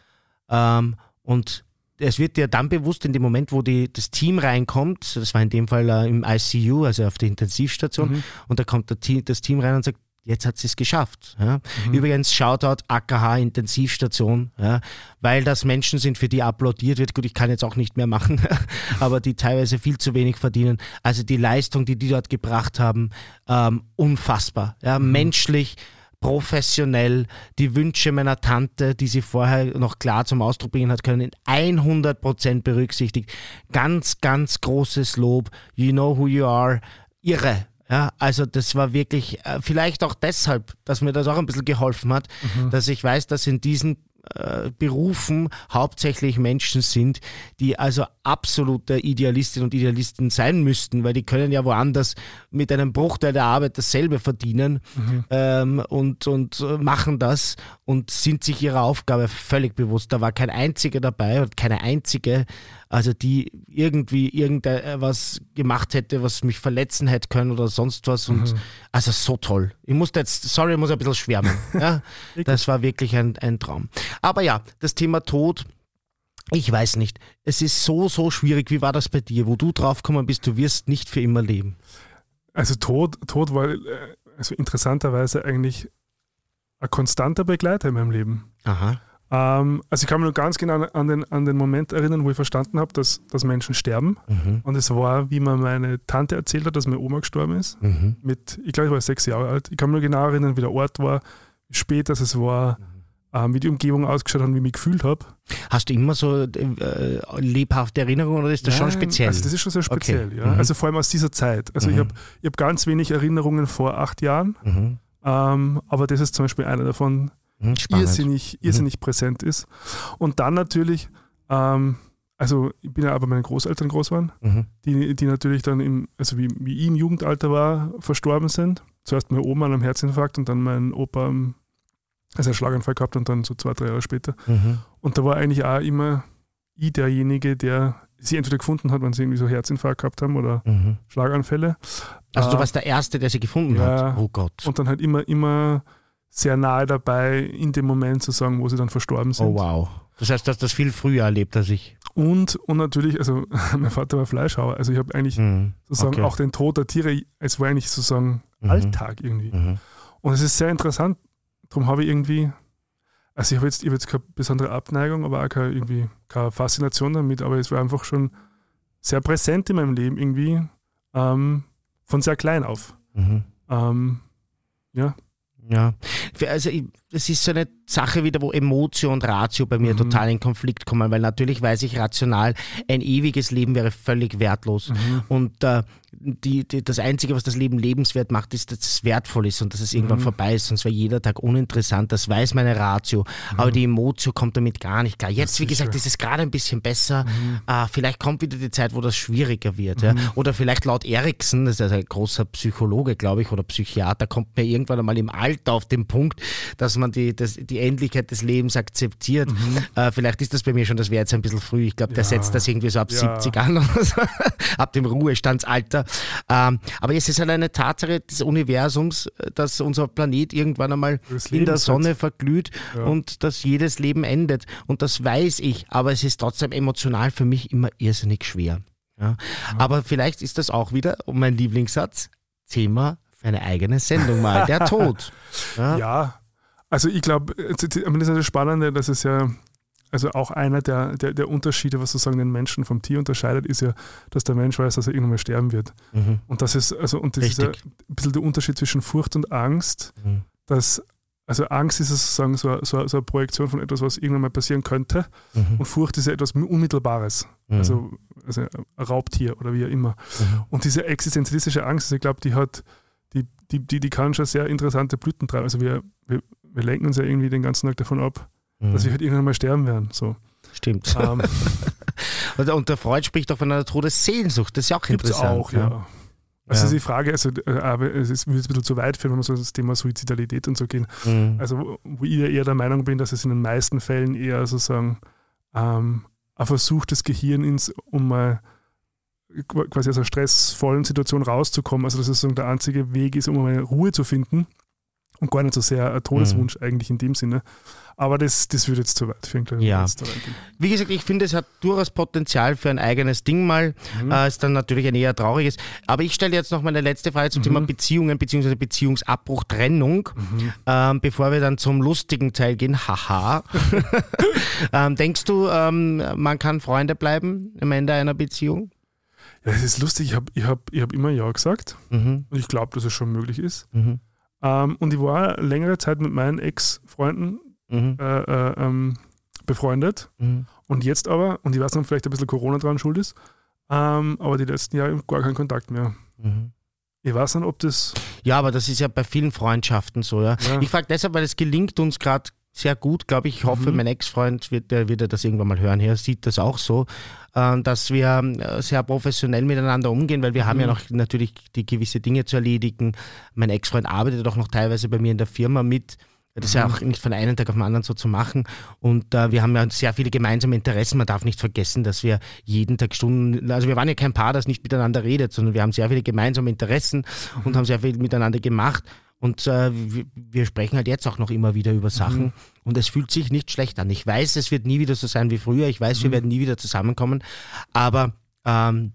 ähm, und es wird dir dann bewusst in dem Moment, wo die, das Team reinkommt, das war in dem Fall äh, im ICU, also auf der Intensivstation,
Mhm.
und da kommt Team, das Team rein und sagt, jetzt hat sie es geschafft. Ja.
Mhm.
Übrigens, Shoutout AKH Intensivstation, ja, weil das Menschen sind, für die applaudiert wird. Gut, ich kann jetzt auch nicht mehr machen, aber die teilweise viel zu wenig verdienen. Also die Leistung, die die dort gebracht haben, ähm, unfassbar. Ja,
Mhm.
Menschlich, professionell, die Wünsche meiner Tante, die sie vorher noch klar zum Ausdruck bringen hat können, in 100% berücksichtigt. Ganz, ganz großes Lob. You know who you are. Irre. Ja, also das war wirklich, äh, vielleicht auch deshalb, dass mir das auch ein bisschen geholfen hat,
Mhm.
dass ich weiß, dass in diesen äh, Berufen hauptsächlich Menschen sind, die also absolute Idealistinnen und Idealisten sein müssten, weil die können ja woanders mit einem Bruchteil der Arbeit dasselbe verdienen ähm, und, und äh, machen das und sind sich ihrer Aufgabe völlig bewusst. Da war kein einziger dabei und keine einzige, also die irgendwie irgendwas gemacht hätte, was mich verletzen hätte können oder sonst was. Und also so toll. Ich musste jetzt, sorry, ich muss ein bisschen schwärmen. Ja? das war wirklich ein, ein Traum. Aber ja, das Thema Tod. Ich weiß nicht. Es ist so, so schwierig. Wie war das bei dir, wo du draufgekommen bist, du wirst nicht für immer leben?
Also Tod, Tod war äh, also interessanterweise eigentlich ein konstanter Begleiter in meinem Leben.
Aha.
Ähm, also ich kann mich nur ganz genau an den, an den Moment erinnern, wo ich verstanden habe, dass, dass Menschen sterben.
Mhm.
Und es war, wie mir meine Tante erzählt hat, dass meine Oma gestorben ist.
Mhm.
Mit, ich glaube, ich war sechs Jahre alt. Ich kann mich nur genau erinnern, wie der Ort war, wie spät das es war, ähm, wie die Umgebung ausgeschaut hat und wie ich mich gefühlt habe.
Hast du immer so äh, lebhafte Erinnerungen oder ist das schon
Nein,
speziell?
Also das ist schon sehr speziell,
Okay.
ja.
Mhm.
Also vor allem aus dieser Zeit. Also ich
Mhm.
habe ich hab ganz wenig Erinnerungen vor acht Jahren,
mhm.
ähm, aber das ist zum Beispiel einer davon,
Mhm. Spannend.
irrsinnig, irrsinnig präsent ist. Und dann natürlich, ähm, also ich bin ja aber meine Großeltern groß waren,
Mhm.
die, die natürlich dann im, also wie, wie ich im Jugendalter war, verstorben sind. Zuerst meine Oma an einem Herzinfarkt und dann mein Opa am- also einen Schlaganfall gehabt und dann so zwei, drei Jahre später.
Mhm.
Und da war eigentlich auch immer ich derjenige, der sie entweder gefunden hat, wenn sie irgendwie so Herzinfarkt gehabt haben oder
Mhm.
Schlaganfälle.
Also du
Äh,
warst der Erste, der sie gefunden
ja.
hat. Oh Gott.
Und dann halt immer, immer sehr nahe dabei, in dem Moment zu sagen, wo sie dann verstorben sind.
Oh wow. Das heißt, du hast das viel früher erlebt als ich.
Und, und natürlich, also mein Vater war Fleischhauer, also ich habe eigentlich
Mhm.
sozusagen
Okay.
auch den Tod der Tiere, es war eigentlich sozusagen
Mhm.
Alltag irgendwie.
Mhm.
Und es ist sehr interessant, darum habe ich irgendwie, also ich habe jetzt, ich habe jetzt keine besondere Abneigung, aber auch keine, irgendwie, keine Faszination damit, aber es war einfach schon sehr präsent in meinem Leben irgendwie, ähm, von sehr klein auf.
Mhm.
Ähm, ja,
Ja, also es ist so eine Sache wieder, wo Emotio und Ratio bei mir
Mhm.
total in Konflikt kommen, weil natürlich weiß ich rational, ein ewiges Leben wäre völlig wertlos.
Mhm.
Und äh, die, die, das Einzige, was das Leben lebenswert macht, ist, dass es wertvoll ist und dass es irgendwann
Mhm.
vorbei ist, sonst wäre jeder Tag uninteressant. Das weiß meine Ratio, aber die Emotio kommt damit gar nicht klar. Jetzt, wie gesagt, ist es gerade ein bisschen besser.
Mhm.
Äh, vielleicht kommt wieder die Zeit, wo das schwieriger wird. Ja? Oder vielleicht laut Erikson, das ist also ein großer Psychologe, glaube ich, oder Psychiater, kommt mir irgendwann einmal im Alter auf den Punkt, dass man die, das, die Endlichkeit des Lebens akzeptiert. Äh, vielleicht ist das bei mir schon, das wäre jetzt ein bisschen früh. Ich glaube, der
Mhm. Ja.
setzt das irgendwie so ab
Ja.
70 an so, ab dem Ruhestandsalter. Ähm, aber es ist halt eine Tatsache des Universums, äh, dass unser Planet irgendwann einmal
Das
in der
Leben
Sonne verglüht
Ja.
und dass jedes Leben endet. Und das weiß ich, aber es ist trotzdem emotional für mich immer irrsinnig schwer. Ja. Aber vielleicht ist das auch wieder, mein Lieblingssatz, Thema für eine eigene Sendung mal, der Tod. Ja.
Ja, also ich glaube, das ist ja das Spannende, dass es ja, also auch einer der, der, der Unterschiede, was sozusagen den Menschen vom Tier unterscheidet, ist ja, dass der Mensch weiß, dass er irgendwann mal sterben wird.
Mhm.
Und das ist, also, und das ist ja ein bisschen der Unterschied zwischen Furcht und Angst,
Mhm.
dass, also Angst ist es sozusagen so, so, so eine Projektion von etwas, was irgendwann mal passieren könnte.
Mhm.
Und Furcht ist ja etwas Unmittelbares,
Mhm.
also, also ein Raubtier oder wie auch immer.
Mhm.
Und diese existenzialistische Angst, also ich glaube, die hat, die, die, die, die kann schon sehr interessante Blüten treiben. Also wir, wir, wir lenken uns ja irgendwie den ganzen Tag davon ab,
Mhm.
dass wir halt irgendwann mal sterben werden. So.
Stimmt.
Ähm,
Und, der Freud spricht auch von einer Todessehnsucht. Das ist ja auch
Gibt es
interessant.
auch, ja. Also
Ja.
die Frage, also, äh, aber es ist, würde jetzt ein bisschen zu weit führen, wenn wir so das Thema Suizidalität und so gehen.
Mhm.
Also wo- ich ja eher der Meinung bin, dass es in den meisten Fällen eher sozusagen ähm, ein Versuch des Gehirns, um mal qu- quasi aus einer stressvollen Situation rauszukommen. Also dass es sozusagen der einzige Weg ist, um mal Ruhe zu finden und gar nicht so sehr ein Todeswunsch eigentlich in dem Sinne. Aber das, das würde jetzt zu weit führen, glaube ich.
Ja. Wie gesagt, ich finde, es hat durchaus Potenzial für ein eigenes Ding mal.
Mhm.
Äh, ist dann natürlich ein eher trauriges. Aber ich stelle jetzt noch meine letzte Frage zum
Mhm.
Thema Beziehungen bzw. Beziehungsabbruch, Trennung, ähm, bevor wir dann zum lustigen Teil gehen. Haha. ähm, denkst du, ähm, man kann Freunde bleiben am Ende einer Beziehung?
Ja, es ist lustig, ich habe ich hab, ich hab immer Ja gesagt
Mhm.
und ich glaube, dass es schon möglich ist. Ähm, und ich war längere Zeit mit meinen Ex-Freunden
Mhm.
äh, äh, ähm, befreundet.
Mhm.
Und jetzt aber, und ich weiß nicht, ob vielleicht ein bisschen Corona dran schuld ist, ähm, aber die letzten Jahre gar keinen Kontakt mehr.
Mhm.
Ich weiß nicht, ob das.
Ja, aber das ist ja bei vielen Freundschaften so, ja.
Ja.
Ich frage deshalb, weil es gelingt uns gerade sehr gut, glaube ich. Ich hoffe,
Mhm.
mein Ex-Freund wird, wird er das irgendwann mal hören. Er sieht das auch so, äh, dass wir äh, sehr professionell miteinander umgehen, weil wir haben ja
Mhm.
noch natürlich die gewisse Dinge zu erledigen. Mein Ex-Freund arbeitet auch noch teilweise bei mir in der Firma mit. Das ist ja
Mhm.
auch nicht von einem Tag auf den anderen so zu machen. Und äh, wir haben ja sehr viele gemeinsame Interessen. Man darf nicht vergessen, dass wir jeden Tag Stunden, also wir waren ja kein Paar, das nicht miteinander redet, sondern wir haben sehr viele gemeinsame Interessen und haben sehr viel miteinander gemacht. Und äh, wir, wir sprechen halt jetzt auch noch immer wieder über Sachen. Und es fühlt sich nicht schlecht an. Ich weiß, es wird nie wieder so sein wie früher. Ich weiß, wir werden nie wieder zusammenkommen. Aber ähm,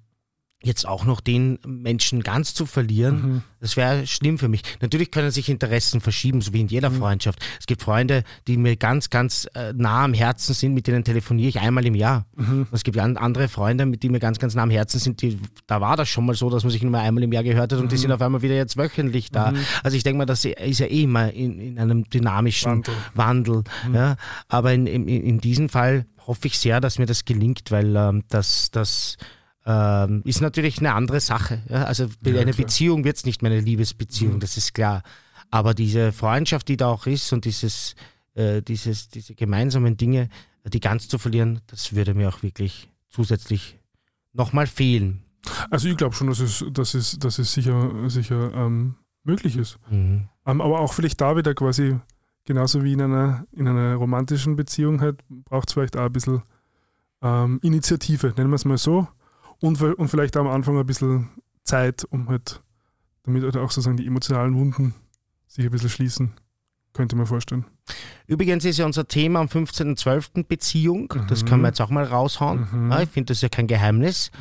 jetzt auch noch den Menschen ganz zu verlieren, das wäre schlimm für mich. Natürlich können sich Interessen verschieben, so wie in jeder Freundschaft. Es gibt Freunde, die mir ganz, ganz äh, nah am Herzen sind, mit denen telefoniere ich einmal im Jahr. Und es gibt an- andere Freunde, mit denen mir ganz, ganz nah am Herzen sind, die, da war das schon mal so, dass man sich nur mal einmal im Jahr gehört hat und die sind auf einmal wieder jetzt wöchentlich da. Also ich denke mal, das ist ja eh immer in, in einem dynamischen
Wandel.
Wandel. ja. Aber in, in, in diesem Fall hoffe ich sehr, dass mir das gelingt, weil ähm, das, das ähm, ist natürlich eine andere Sache. Ja? Also eine
klar.
Beziehung wird es nicht mehr eine Liebesbeziehung, das ist klar. Aber diese Freundschaft, die da auch ist und dieses, äh, dieses, diese gemeinsamen Dinge, die ganz zu verlieren, das würde mir auch wirklich zusätzlich nochmal fehlen.
Also ich glaube schon, dass es, dass es, dass es sicher, sicher ähm, möglich ist.
Mhm.
Ähm, aber auch vielleicht da wieder quasi, genauso wie in einer, in einer romantischen Beziehung halt, braucht es vielleicht auch ein bisschen ähm, Initiative, nennen wir es mal so. Und, und vielleicht am Anfang ein bisschen Zeit, um halt, damit halt auch sozusagen die emotionalen Wunden sich ein bisschen schließen. Könnte man vorstellen.
Übrigens ist ja unser Thema am 15.12. Beziehung. Das
Mhm.
können wir jetzt auch mal raushauen.
Mhm.
Ja, ich finde, das ist ja kein Geheimnis.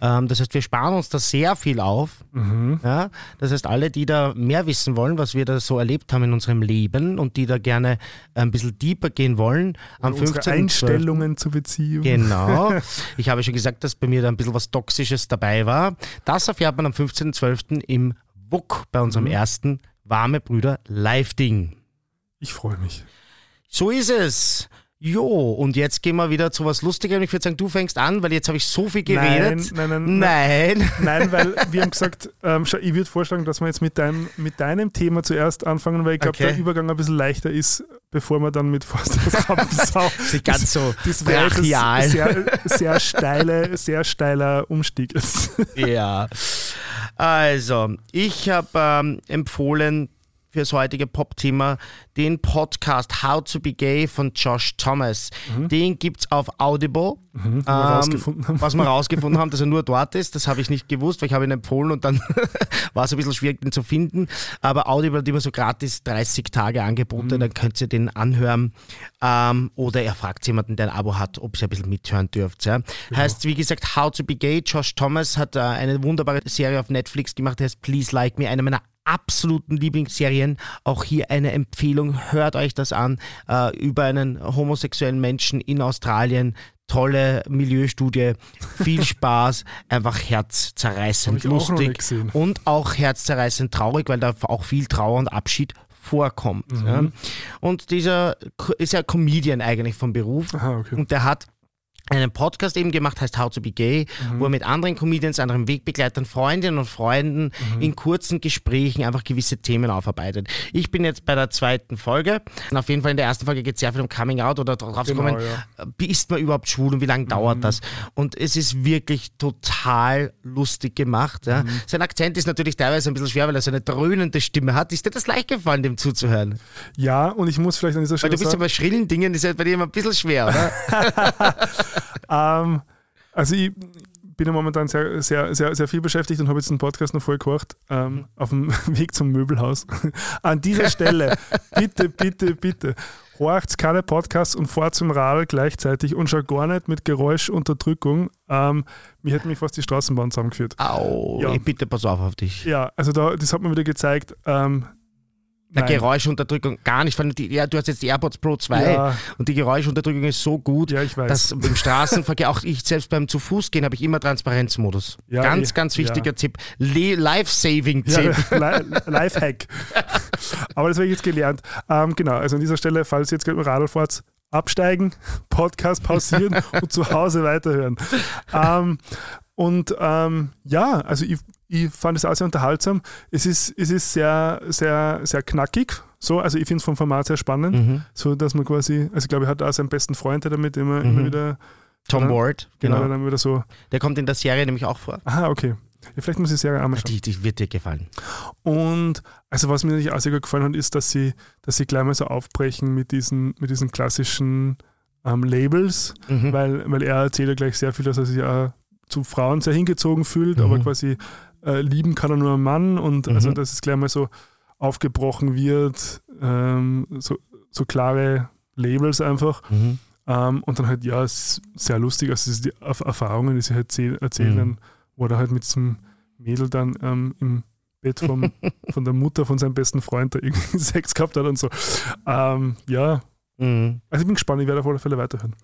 Ähm, das heißt, wir sparen uns da sehr viel auf.
Mhm.
Ja? Das heißt, alle, die da mehr wissen wollen, was wir da so erlebt haben in unserem Leben und die da gerne ein bisschen deeper gehen wollen, am
Unsere
15.12.
Einstellungen zur Beziehung.
Genau. Ich habe schon gesagt, dass bei mir da ein bisschen was Toxisches dabei war. Das erfährt man am 15.12. im WUK bei unserem
Mhm.
ersten Warme Brüder Live-Ding.
Ich freue mich.
So ist es. Jo, und jetzt gehen wir wieder zu was Lustigerem. Ich würde sagen, du fängst an, weil jetzt habe ich so viel geredet.
Nein, nein, nein,
Nein.
Nein, weil wir haben gesagt, ähm, ich würde vorschlagen, dass wir jetzt mit deinem, mit deinem Thema zuerst anfangen, weil ich glaube,
Okay.
der Übergang ein bisschen leichter ist, bevor wir dann mit Forsters Rampensau.
Nicht ganz so
Das wäre jetzt
brachial.
ein sehr, sehr, steile, sehr steiler Umstieg. jetzt.
Ja. Also, ich habe ähm, empfohlen für das heutige Pop-Thema den Podcast How to Be Gay von Josh Thomas. Den gibt es auf Audible.
Mhm. wir rausgefunden haben.
Was wir rausgefunden haben, dass er nur dort ist, das habe ich nicht gewusst, weil ich habe ihn empfohlen und dann war es ein bisschen schwierig, den zu finden. Aber Audible hat immer so gratis 30 Tage Angebote, dann könnt ihr den anhören. Ähm, oder er fragt jemanden, der ein Abo hat, ob ihr ein bisschen mithören dürft. Ja. Heißt, wie gesagt, How to Be Gay. Josh Thomas hat äh, eine wunderbare Serie auf Netflix gemacht, die heißt Please Like Me, eine meiner absoluten Lieblingsserien. Auch hier eine Empfehlung, hört euch das an, äh, über einen homosexuellen Menschen in Australien. Tolle Milieustudie, viel Spaß, einfach herzzerreißend
auch
lustig
gesehen.
und auch herzzerreißend traurig, weil da auch viel Trauer und Abschied vorkommt.
Mhm.
Ja. Und dieser ist ja Comedian eigentlich vom Beruf
Aha, okay.
und der hat einen Podcast eben gemacht, heißt How to Be Gay,
Mhm.
wo er mit anderen Comedians, anderen Wegbegleitern, Freundinnen und Freunden
Mhm.
in kurzen Gesprächen einfach gewisse Themen aufarbeitet. Ich bin jetzt bei der zweiten Folge. Und auf jeden Fall in der ersten Folge geht es sehr viel um Coming Out oder drauf zu
Genau,
kommen,
ja. Mhm.
wie ist man überhaupt schwul und wie lange dauert das? Und es ist wirklich total lustig gemacht. Ja.
Mhm.
Sein Akzent ist natürlich teilweise ein bisschen schwer, weil er so eine dröhnende Stimme hat. Ist dir das leicht gefallen, dem zuzuhören?
Ja, und ich muss vielleicht an dieser
Weil
Stelle
du bist ja bei schrillen Dingen, das ist ja bei dir immer ein bisschen schwer, oder?
ähm, also ich bin ja momentan sehr, sehr, sehr, sehr viel beschäftigt und habe jetzt einen Podcast noch voll gekocht, ähm, auf dem Weg zum Möbelhaus. An dieser Stelle, bitte, bitte, bitte, horcht keine Podcasts und fahrt zum Radl gleichzeitig und schon gar nicht mit Geräuschunterdrückung. Ähm, mir hätte mich fast die Straßenbahn zusammengeführt.
Au,
Ja.
bitte pass auf auf dich.
Ja, also da, das hat mir wieder gezeigt. Ähm, Nein.
Geräuschunterdrückung gar nicht. Die, ja, du hast jetzt die AirPods Pro 2
Ja.
und die Geräuschunterdrückung ist so gut,
Ja, ich weiß.
dass im Straßenverkehr, auch ich selbst beim zu Fuß gehen, habe ich immer Transparenzmodus.
Ja,
ganz,
eh,
ganz wichtiger. Tipp. Life-Saving-Tipp.
Ja, Li- Lifehack. Aber das habe ich jetzt gelernt. Ähm, genau, also an dieser Stelle, falls ihr jetzt gerade Radl fahrt, absteigen, Podcast pausieren und zu Hause weiterhören. Ähm, und ähm, ja, also ich, ich fand es auch sehr unterhaltsam. Es ist, es ist sehr, sehr, sehr knackig. So, also ich finde es vom Format sehr spannend.
Mhm.
So, dass man quasi, also ich glaube, er hat auch seinen besten Freund der damit immer, immer
Mhm.
wieder,
Tom
Genau.
Ward,
genau,
genau.
dann wieder so,
Der kommt in der Serie nämlich auch vor.
aha, okay. Ja, vielleicht muss ich die Serie auch mal schauen.
Die, die wird dir gefallen.
Und also was mir natürlich auch sehr gut gefallen hat, ist, dass sie, dass sie gleich mal so aufbrechen mit diesen, mit diesen klassischen ähm, Labels,
Mhm.
weil, weil er erzählt ja gleich sehr viel, dass er sich auch zu Frauen sehr hingezogen fühlt,
Mhm.
aber quasi äh, lieben kann er nur einen Mann und also
Mhm.
dass es gleich mal so aufgebrochen wird, ähm, so, so klare Labels einfach.
Mhm.
Ähm, und dann halt, ja, es ist sehr lustig, also es ist die Erf- Erfahrungen, die sie halt erzähl- erzählen, dann, wo er halt mit diesem Mädel dann ähm, im Bett vom, von der Mutter von seinem besten Freund da irgendwie Sex gehabt hat und so. Ähm, ja,
Mhm.
also ich bin gespannt, ich werde auf alle Fälle weiterhören.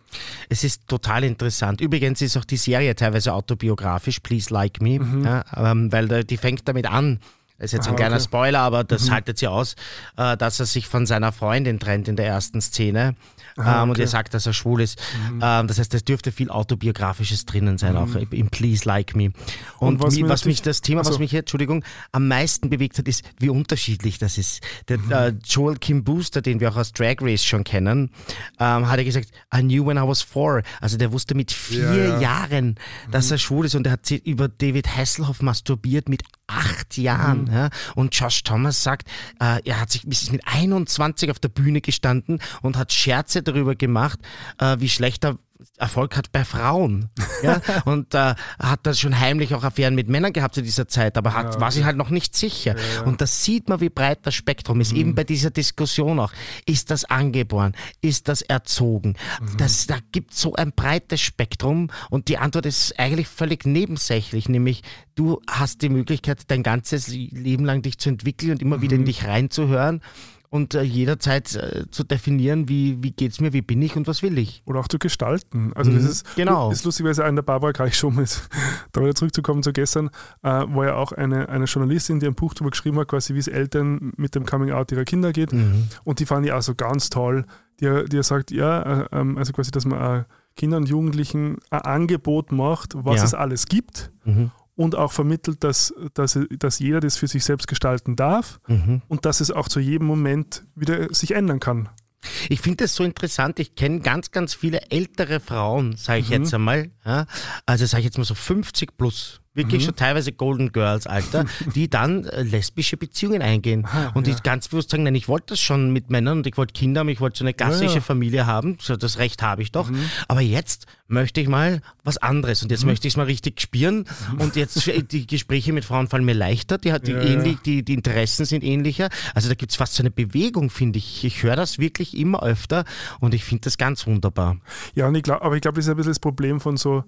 Es ist total interessant. Übrigens ist auch die Serie teilweise autobiografisch, Please Like Me,
Mhm.
ja, ähm, weil die fängt damit an. Das ist jetzt ein
Ah,
kleiner
okay.
Spoiler, aber das
Mhm.
haltet sie aus, äh, dass er sich von seiner Freundin trennt in der ersten Szene
Ah,
ähm, und
okay.
ihr sagt, dass er schwul ist.
Mhm.
Ähm, das heißt, es dürfte viel autobiografisches drinnen sein, auch im Please Like Me. Und,
was
was,
mir
was mich das Thema, was
Achso.
mich hier, Entschuldigung, am meisten bewegt hat, ist, wie unterschiedlich das ist. Der
Mhm.
äh, Joel Kim Booster, den wir auch aus Drag Race schon kennen, ähm, hat er gesagt, I knew when I was four. Also der wusste mit vier
Ja, ja.
Jahren, dass er schwul ist und er hat sich über David Hasselhoff masturbiert mit acht Jahren. Ja? Und Josh Thomas sagt, äh, er hat sich mit 21 auf der Bühne gestanden und hat Scherze darüber gemacht, äh, wie schlecht er Erfolg hat bei Frauen. Ja? und äh, hat da schon heimlich auch Affären mit Männern gehabt zu dieser Zeit, aber hat, war sich halt noch nicht sicher. Und da sieht man, wie breit das Spektrum ist. Eben bei dieser Diskussion auch. Ist das angeboren? Ist das erzogen? Das, da gibt so ein breites Spektrum und die Antwort ist eigentlich völlig nebensächlich, nämlich du hast die Möglichkeit, dein ganzes Leben lang dich zu entwickeln und immer wieder in dich reinzuhören und äh, jederzeit äh, zu definieren, wie, wie geht's mir, wie bin ich und was will ich.
Oder auch zu gestalten. Also
Mhm,
das ist,
genau.
ist lustigerweise an der Barbara kann ich schon mit, da wieder zurückzukommen zu gestern, äh, war ja auch eine, eine Journalistin, die ein Buch darüber geschrieben hat, quasi wie es Eltern mit dem Coming Out ihrer Kinder geht.
Mhm.
Und die fand ich auch so ganz toll, die, die sagt, ja, äh, ähm, also quasi, dass man Kindern und Jugendlichen ein Angebot macht, was
Ja.
es alles gibt
Mhm.
Und auch vermittelt, dass, dass, dass jeder das für sich selbst gestalten darf
Mhm.
und dass es auch zu jedem Moment wieder sich ändern kann.
Ich finde das so interessant. Ich kenne ganz, ganz viele ältere Frauen, sage ich
Mhm.
jetzt einmal. Ja? Also sage ich jetzt mal so 50 plus. Wirklich
Mhm.
schon teilweise Golden Girls Alter, die dann äh, lesbische Beziehungen eingehen. und die ganz bewusst sagen, nein, ich wollte das schon mit Männern und ich wollte Kinder haben, ich wollte so eine klassische
Ja, ja.
Familie haben. So, das Recht habe ich doch. Aber jetzt möchte ich mal was anderes und jetzt möchte ich es mal richtig spüren. Und jetzt die Gespräche mit Frauen fallen mir leichter, die, hat- die,
Ja, ja.
ähnlich, die, die Interessen sind ähnlicher. Also da gibt es fast so eine Bewegung, finde ich. Ich höre das wirklich immer öfter und ich finde das ganz wunderbar.
Ja, und ich glaub, aber ich glaube, das ist ein bisschen das Problem von so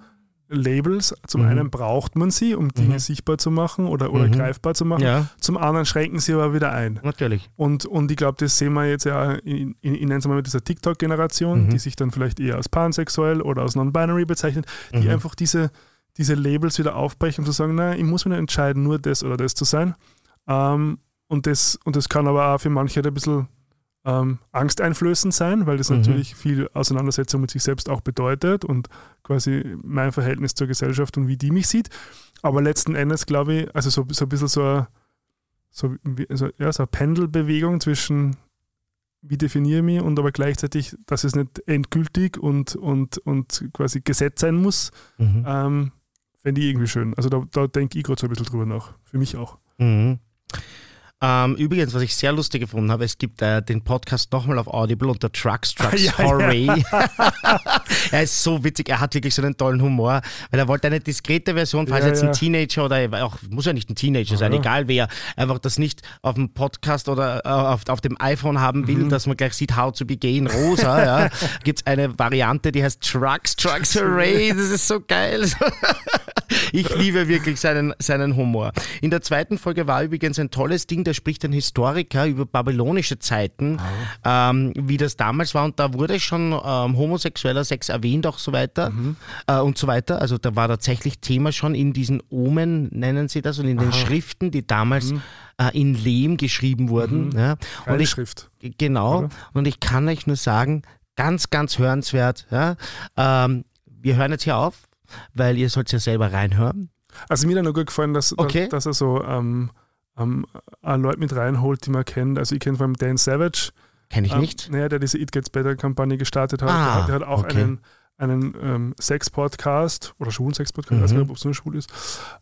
Labels. Zum
Mhm.
einen braucht man sie, um Dinge
Mhm.
sichtbar zu machen oder, oder
Mhm.
greifbar zu machen.
Ja,
Zum anderen schränken sie aber wieder ein.
natürlich.
Und, und ich glaube, das sehen wir jetzt ja in, in, in einmal mit dieser TikTok-Generation,
Mhm.
die sich dann vielleicht eher als pansexuell oder als non-binary bezeichnet, die
Mhm.
einfach diese, diese Labels wieder aufbrechen und zu sagen, nein, ich muss mir nicht entscheiden, nur das oder das zu sein. Ähm, und, das, und das kann aber auch für manche ein bisschen ähm, angsteinflößend sein, weil das
Mhm.
natürlich viel Auseinandersetzung mit sich selbst auch bedeutet und quasi mein Verhältnis zur Gesellschaft und wie die mich sieht. Aber letzten Endes glaube ich, also so, so ein bisschen so eine, so, so, ja, so eine Pendelbewegung zwischen wie definiere ich mich und aber gleichzeitig, dass es nicht endgültig und, und, und quasi Gesetz sein muss,
Mhm.
ähm, fände ich irgendwie schön. Also da, da denke ich gerade so ein bisschen drüber nach. Für mich auch.
Mhm. Ähm, übrigens, was ich sehr lustig gefunden habe, es gibt äh, den Podcast nochmal auf Audible unter Trucks, Trucks,
Ja, ja.
Hooray. er ist so witzig, er hat wirklich so einen tollen Humor, weil er wollte eine diskrete Version, falls
Ja,
jetzt
ja.
ein Teenager oder auch, muss ja nicht ein Teenager sein,
Ja.
egal wer, einfach das nicht auf dem Podcast oder äh, auf, auf dem iPhone haben will,
Mhm.
dass man gleich sieht, how to be gay in rosa, ja, gibt es eine Variante, die heißt Trucks, Trucks, Hooray. Das ist so geil. Ich liebe wirklich seinen, seinen Humor. In der zweiten Folge war übrigens ein tolles Ding, da spricht ein Historiker über babylonische Zeiten, ähm, wie das damals war. Und da wurde schon ähm, homosexueller Sex erwähnt, auch so weiter äh, und so weiter. Also da war tatsächlich Thema schon in diesen Omen, nennen sie das, und in den Schriften, die damals äh, in Lehm geschrieben wurden. Ja. Und ich,
Schrift.
Genau.
Oder?
Und ich kann euch nur sagen, ganz, ganz hörenswert. Ja? Ähm, wir hören jetzt hier auf, weil ihr sollt ja selber reinhören.
Also mir hat noch gut gefallen, dass,
Okay.
dass, dass er so ähm, ähm, äh, Leute mit reinholt, die man kennt. Also ich kenne vor allem Dan Savage.
Kenne ich
ähm,
nicht.
Naja, der diese It Gets Better-Kampagne gestartet hat.
Ah,
der, hat der hat auch
okay.
einen, einen ähm, Sex-Podcast oder schwulen Sex-Podcast,
Mhm.
ich weiß nicht, ob es nur schwul ist.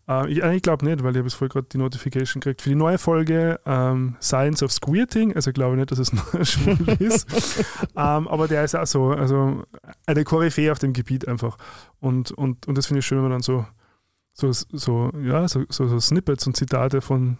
Äh, ich eigentlich glaube nicht, weil ich habe jetzt vorher gerade die Notification gekriegt. Für die neue Folge ähm, Science of Squirting, also glaube ich nicht, dass es nur schwul ist. ähm, aber der ist auch so, also eine Koryphäe auf dem Gebiet einfach. Und, und, und das finde ich schön, wenn man dann so, so, so, ja, so, so Snippets und Zitate von,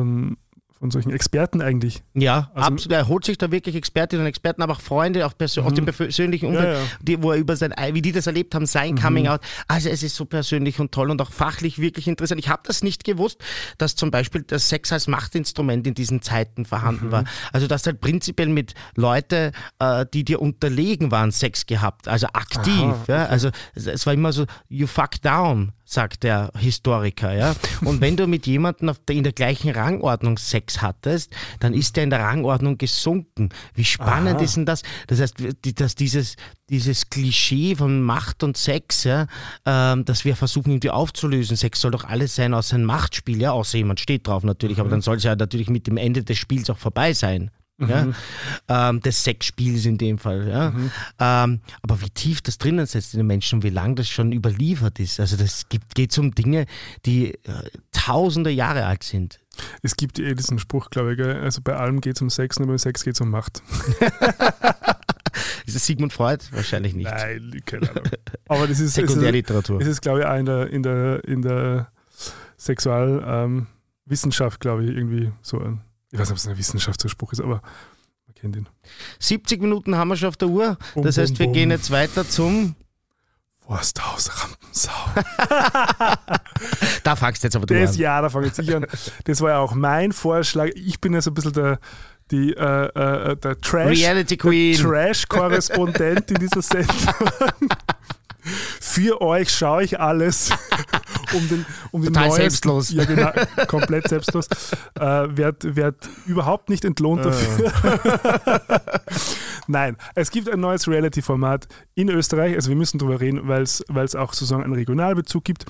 von, von solchen Experten eigentlich.
Ja,
Also-
absolut. Er holt sich da wirklich Expertinnen und Experten, aber auch Freunde, auch Persön aus dem persönlichen Umfeld,
Ja, ja.
Die, wo er über sein, wie die das erlebt haben, sein Coming Out. Also es ist so persönlich und toll und auch fachlich wirklich interessant. Ich habe das nicht gewusst, dass zum Beispiel das Sex als Machtinstrument in diesen Zeiten vorhanden war. Also dass halt prinzipiell mit Leute, äh, die dir unterlegen waren, Sex gehabt, also aktiv.
Aha,
ja? Also es war immer so, you fuck down sagt der Historiker, ja. Und wenn du mit jemandem auf der, in der gleichen Rangordnung Sex hattest, dann ist der in der Rangordnung gesunken. Wie spannend
Aha.
ist denn das? Das heißt, dass dieses, dieses Klischee von Macht und Sex, ja, ähm, das wir versuchen irgendwie aufzulösen. Sex soll doch alles sein außer ein Machtspiel, ja, außer jemand steht drauf natürlich, aber dann soll es ja natürlich mit dem Ende des Spiels auch vorbei sein. Ja, ähm, des Sexspiels in dem Fall. Ja. Ähm, aber wie tief das drinnen sitzt in den Menschen und wie lang das schon überliefert ist. Also das gibt, geht um Dinge, die äh, tausende Jahre alt sind.
Es gibt eh diesen Spruch, glaube ich, gell? also bei allem geht es um Sex, nur bei Sex geht es um Macht.
Ist das Sigmund Freud? Wahrscheinlich nicht.
Nein, keine Ahnung. Aber das ist, ist,
Sekundärliteratur.
es ist glaube ich, auch in der, in der, in der Sexualwissenschaft, glaube ich, irgendwie so ein, ich weiß nicht, ob es ein Wissenschaftsspruch ist, aber man kennt ihn.
70 Minuten haben wir schon auf der Uhr.
Bum,
Das heißt, wir
bum.
gehen jetzt weiter zum.
Forsthaus Rampensau.
Da fragst du jetzt aber du
Das
an.
ja, da fange ich sicher an. Das war ja auch mein Vorschlag. Ich bin ja so ein bisschen der, die, äh, äh, der Trash.
Reality Queen.
Trash-Korrespondent in dieser Sendung. Für euch schaue ich alles. Um den, um den
Total
neuesten-
selbstlos.
Ja, genau, komplett selbstlos. Äh, werd, werd überhaupt nicht entlohnt dafür. Nein, es gibt ein neues Reality-Format in Österreich. Also wir müssen darüber reden, weil es auch sozusagen einen Regionalbezug gibt.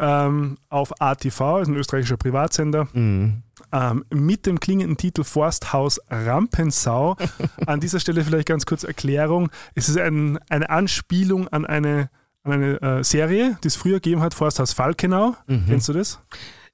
Ähm, auf ATV, also ein österreichischer Privatsender
Mhm.
ähm, mit dem klingenden Titel Forsthaus Rampensau. An dieser Stelle vielleicht ganz kurz Erklärung. Es ist ein, eine Anspielung an eine, an eine äh, Serie, die es früher gegeben hat, Forsthaus Falkenau. Kennst du das?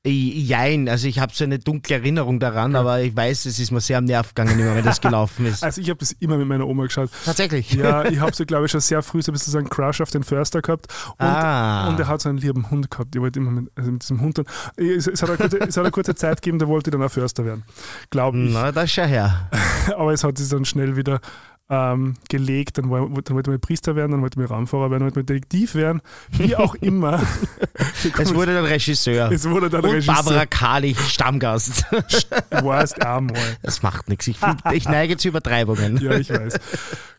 Jein, also ich habe so eine dunkle Erinnerung daran, aber ich weiß, es ist mir sehr am Nerv gegangen, immer wenn das gelaufen ist.
Also ich habe das immer mit meiner Oma geschaut.
Tatsächlich.
Ja, ich habe so, glaube ich, schon sehr früh so ein bisschen so einen Crush auf den Förster gehabt. Und,
Ah.
und er hat so einen lieben Hund gehabt. Ich wollte immer mit, also mit diesem Hund dann. Es, es, hat eine kurze, es hat eine kurze Zeit gegeben, da wollte ich dann auch Förster werden. Glaube ich.
Na, das schau her.
Aber es hat sich dann schnell wieder ähm, gelegt. Dann, war, dann wollte man Priester werden, dann wollte man Raumfahrer werden, dann wollte man Detektiv werden. Wie auch immer.
Es wurde dann Regisseur.
Es wurde dann
Und
Regisseur.
Barbara Kalich, Stammgast.
Warst einmal.
Das macht nichts. Ich, find, ich neige zu Übertreibungen.
Ja, ich weiß.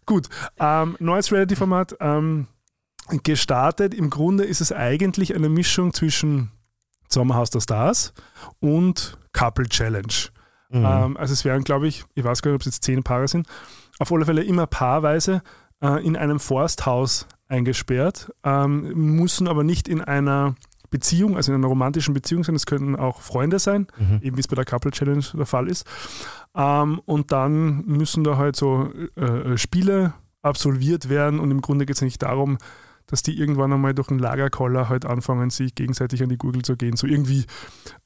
Gut, ähm, neues Reality-Format. Ähm, gestartet. Im Grunde ist es eigentlich eine Mischung zwischen Sommerhaus der Stars und Couple Challenge.
Mhm.
Ähm, also es wären, glaube ich, ich weiß gar nicht, ob es jetzt zehn Paare sind, auf alle Fälle immer paarweise äh, in einem Forsthaus eingesperrt, ähm, müssen aber nicht in einer Beziehung, also in einer romantischen Beziehung sein, es könnten auch Freunde sein,
Mhm.
eben wie es bei der Couple Challenge der Fall ist. Ähm, und dann müssen da halt so äh, Spiele absolviert werden und im Grunde geht es nicht darum, dass die irgendwann einmal durch einen Lagerkoller halt anfangen, sich gegenseitig an die Gurgel zu gehen. So irgendwie